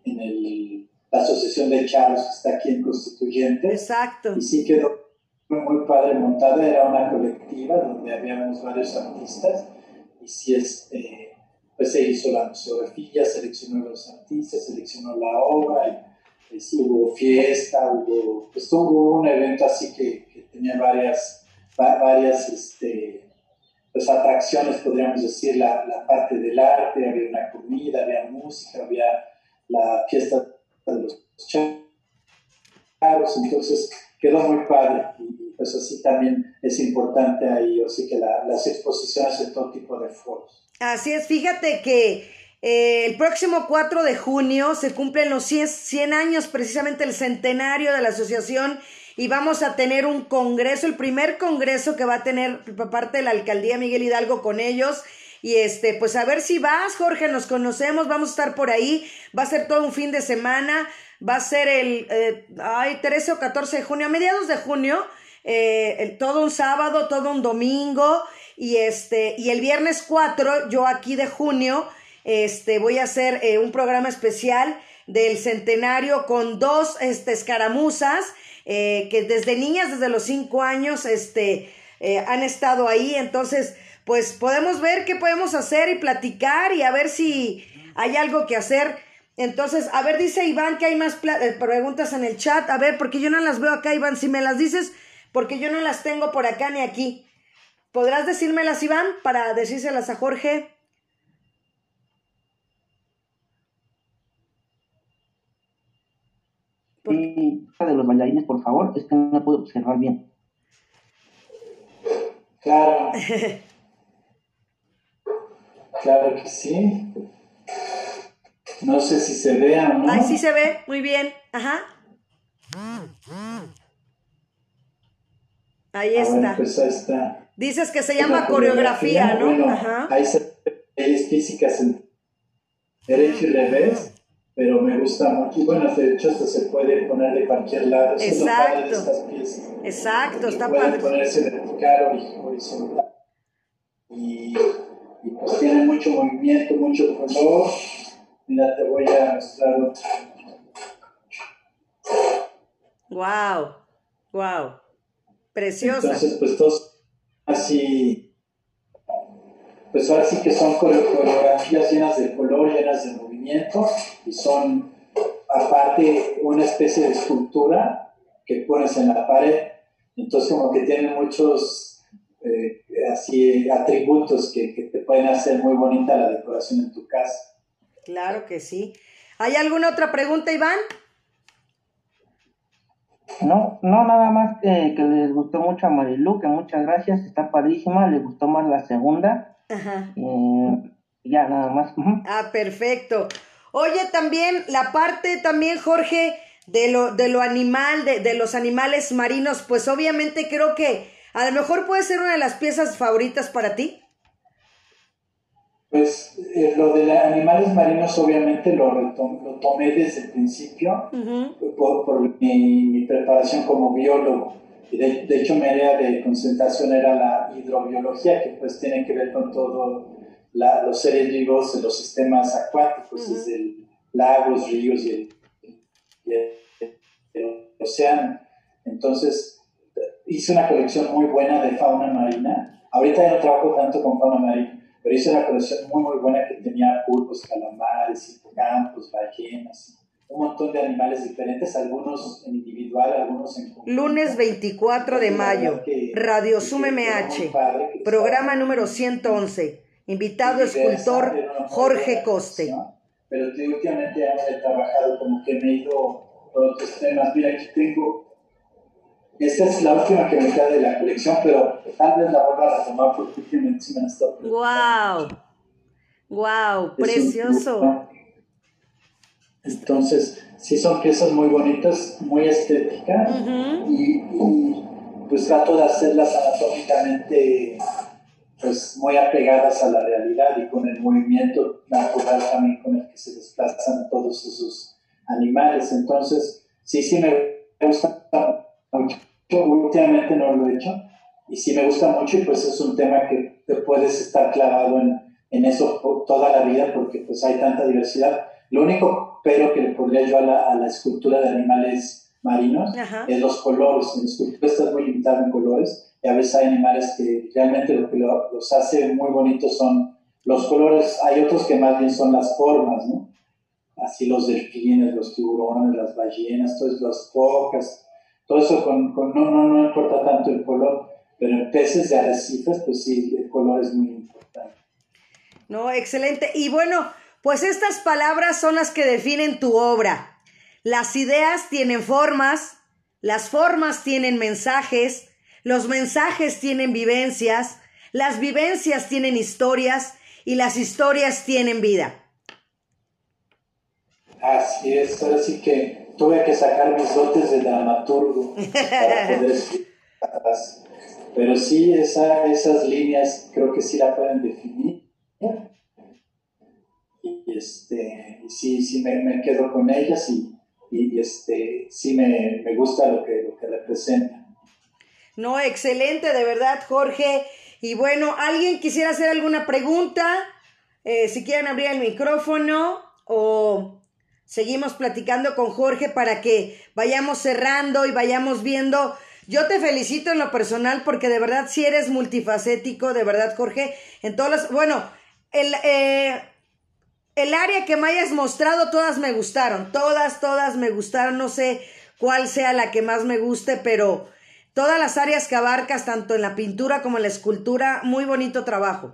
Speaker 3: en el, la Asociación de Charlos que está aquí en Constituyente.
Speaker 2: Exacto.
Speaker 3: Y sí quedó muy padre montada, era una colectiva donde habíamos varios artistas y sí este, pues se hizo la museografía, seleccionó los artistas, seleccionó la obra hubo fiesta, hubo, pues hubo un evento así que, que tenía varias, varias este, pues, atracciones, podríamos decir, la, la, parte del arte, había una comida, había música, había la fiesta de los charros, entonces quedó muy padre y pues así también es importante ahí, así que las exposiciones en todo tipo de foros.
Speaker 2: Así es, fíjate que eh, el próximo 4 de junio se cumplen los 100, 100 años, precisamente el centenario de la Asociación y vamos a tener un congreso, el primer congreso que va a tener parte de la alcaldía Miguel Hidalgo con ellos. Y este, pues a ver si vas, Jorge, nos conocemos, vamos a estar por ahí, va a ser todo un fin de semana, va a ser el, eh, ay, 13 o 14 de junio, a mediados de junio, eh, todo un sábado, todo un domingo, y este, y el viernes 4, yo aquí de junio, este, voy a hacer eh, un programa especial del centenario con dos, este, escaramuzas, eh, que desde niñas, desde los cinco años, este, eh, han estado ahí. Entonces, pues podemos ver qué podemos hacer y platicar y a ver si hay algo que hacer. Entonces, a ver, dice Iván que hay más preguntas en el chat. A ver, porque yo no las veo acá, Iván. Si me las dices, porque yo no las tengo por acá ni aquí. ¿Podrás decírmelas, Iván, para decírselas a Jorge?
Speaker 5: De los bailarines, por favor, es que no puedo observar bien.
Speaker 3: Claro. claro que sí. No sé si se ve o no.
Speaker 2: Ay, sí se ve, muy bien. Ajá. Ahí está.
Speaker 3: pues ahí está.
Speaker 2: Dices que se llama coreografía, ¿no?
Speaker 3: Bueno, Ajá. Ahí se leyes físicas en derecho y revés pero me gusta mucho. Y bueno, de hecho, esto se puede poner de cualquier lado.
Speaker 2: Exacto.
Speaker 3: Es de estas piezas.
Speaker 2: Exacto, está
Speaker 3: puede
Speaker 2: padre.
Speaker 3: ponerse vertical o horizontal. Y, y, pues tiene mucho movimiento, mucho color. Mira, te voy a mostrar otra.
Speaker 2: Wow, wow. Preciosa.
Speaker 3: Entonces, pues todos así, pues ahora sí que son coreografías llenas de color, llenas de movimiento y son aparte una especie de escultura que pones en la pared. Entonces como que tienen muchos eh, así atributos que, que, te pueden hacer muy bonita la decoración en tu casa.
Speaker 2: Claro que sí. ¿Hay alguna otra pregunta, Iván?
Speaker 5: No, no, nada más que, que les gustó mucho a Marilu, que muchas gracias, está padrísima, le gustó más la segunda.
Speaker 2: Ajá.
Speaker 5: Eh, ya, nada más.
Speaker 2: Ah, perfecto. Oye, también la parte, también, Jorge, de lo, de lo animal, de, de los animales marinos, pues obviamente creo que a lo mejor puede ser una de las piezas favoritas para ti.
Speaker 3: Pues eh, lo de animales marinos obviamente lo, lo tomé desde el principio por, mi, preparación como biólogo. De, de, hecho mi área de concentración era la hidrobiología, que pues tiene que ver con todo los seres vivos de los sistemas acuáticos, desde lagos, ríos y el, océano. Entonces hice una colección muy buena de fauna marina. Ahorita ya no trabajo tanto con fauna marina, pero hice una colección muy, muy buena que tenía pulpos, calamares, hipocampos, ballenas, un montón de animales diferentes, algunos en individual, algunos en
Speaker 2: conjunto. Lunes 24 de mayo, Radio Sum MH, programa número 111, invitado escultor Jorge Coste.
Speaker 3: Pero últimamente he trabajado como que me he ido por otros temas. Mira, aquí tengo esta es la última que me queda de la colección, pero tal vez la vuelva a retomar porque últimamente sí me estado.
Speaker 2: ¡Wow! ¡Wow! ¡Precioso!
Speaker 3: Entonces, sí son piezas muy bonitas, muy estéticas y, pues trato de hacerlas anatómicamente pues muy apegadas a la realidad y con el movimiento natural también con el que se desplazan todos esos animales. Entonces, sí, sí me gusta mucho últimamente no lo he hecho y sí me gusta mucho y pues es un tema que te puedes estar clavado en, en eso toda la vida porque pues hay tanta diversidad. Lo único pero que le podría yo a la, a la escultura de animales marinos es los colores. En escultura estás muy limitado en colores y a veces hay animales que realmente lo que los hace muy bonitos son los colores. Hay otros que más bien son las formas, ¿no? Así los delfines, los tiburones, las ballenas, todas las focas todo eso con, con no, no, no importa tanto el color, pero en peces de arrecifes, pues sí, el color es muy importante.
Speaker 2: No, excelente. Y bueno, pues estas palabras son las que definen tu obra. Las ideas tienen formas, las formas tienen mensajes, los mensajes tienen vivencias, las vivencias tienen historias y las historias tienen vida.
Speaker 3: Así es, ahora sí que tuve que sacar mis dotes de dramaturgo para poder Pero sí, esa, esas líneas creo que sí la pueden definir. Y este, sí, sí me, me quedo con ellas y, y este, sí me, me, gusta lo que, lo que representan.
Speaker 2: No, excelente, de verdad, Jorge. Y bueno, ¿alguien quisiera hacer alguna pregunta? Eh, si quieren abrir el micrófono o seguimos platicando con Jorge para que vayamos cerrando y vayamos viendo. Yo te felicito en lo personal porque de verdad si eres multifacético, de verdad Jorge, en todas las... Bueno, el, eh, el área que me hayas mostrado, todas me gustaron, todas, todas me gustaron, no sé cuál sea la que más me guste, pero todas las áreas que abarcas, tanto en la pintura como en la escultura, muy bonito trabajo.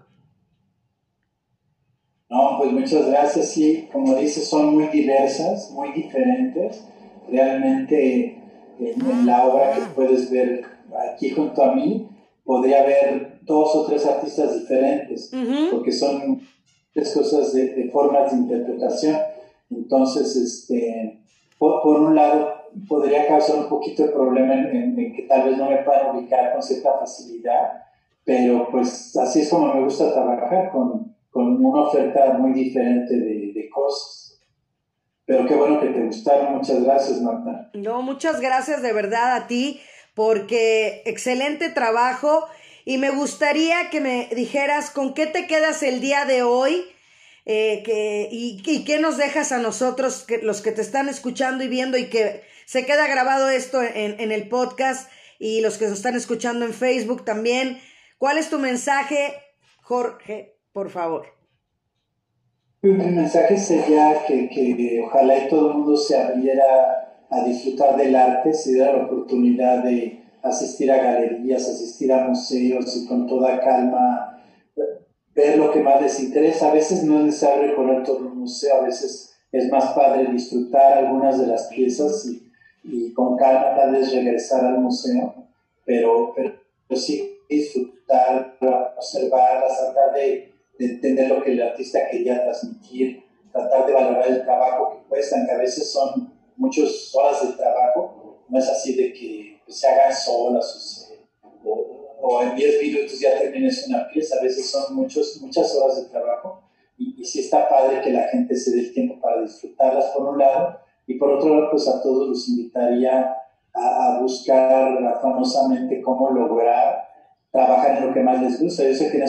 Speaker 3: No, pues muchas gracias. Sí, como dices, son muy diversas, muy diferentes. Realmente en, la obra que puedes ver aquí junto a mí, podría haber dos o tres artistas diferentes, porque son tres cosas de, formas de interpretación. Entonces, este, por, un lado, podría causar un poquito de problema en, en, que tal vez no me puedan ubicar con cierta facilidad, pero pues así es como me gusta trabajar con con una oferta muy diferente de, de cosas. Pero qué bueno que te gustaron. Muchas gracias, Marta.
Speaker 2: No, muchas gracias de verdad a ti, porque excelente trabajo. Y me gustaría que me dijeras con qué te quedas el día de hoy eh, que, y, qué nos dejas a nosotros, que, los que te están escuchando y viendo y que se queda grabado esto en, en el podcast y los que nos están escuchando en Facebook también. ¿Cuál es tu mensaje, Jorge? por favor.
Speaker 3: Mi mensaje sería que, que ojalá y todo el mundo se abriera a disfrutar del arte, se diera la oportunidad de asistir a galerías, asistir a museos y con toda calma ver lo que más les interesa. A veces no es necesario recorrer todo el museo, a veces es más padre disfrutar algunas de las piezas y, con calma tal vez regresar al museo, pero, pero, pero sí disfrutar, observarlas, tratar de de entender lo que el artista quería transmitir, tratar de valorar el trabajo que cuestan, que a veces son muchas horas de trabajo, no es así de que se hagan solas o, o, en 10 minutos ya termines una pieza, a veces son muchos, muchas horas de trabajo y, y sí está padre que la gente se dé el tiempo para disfrutarlas por un lado, y por otro lado, pues a todos los invitaría a, a buscar afanosamente cómo lograr trabajar en lo que más les gusta. Yo sé que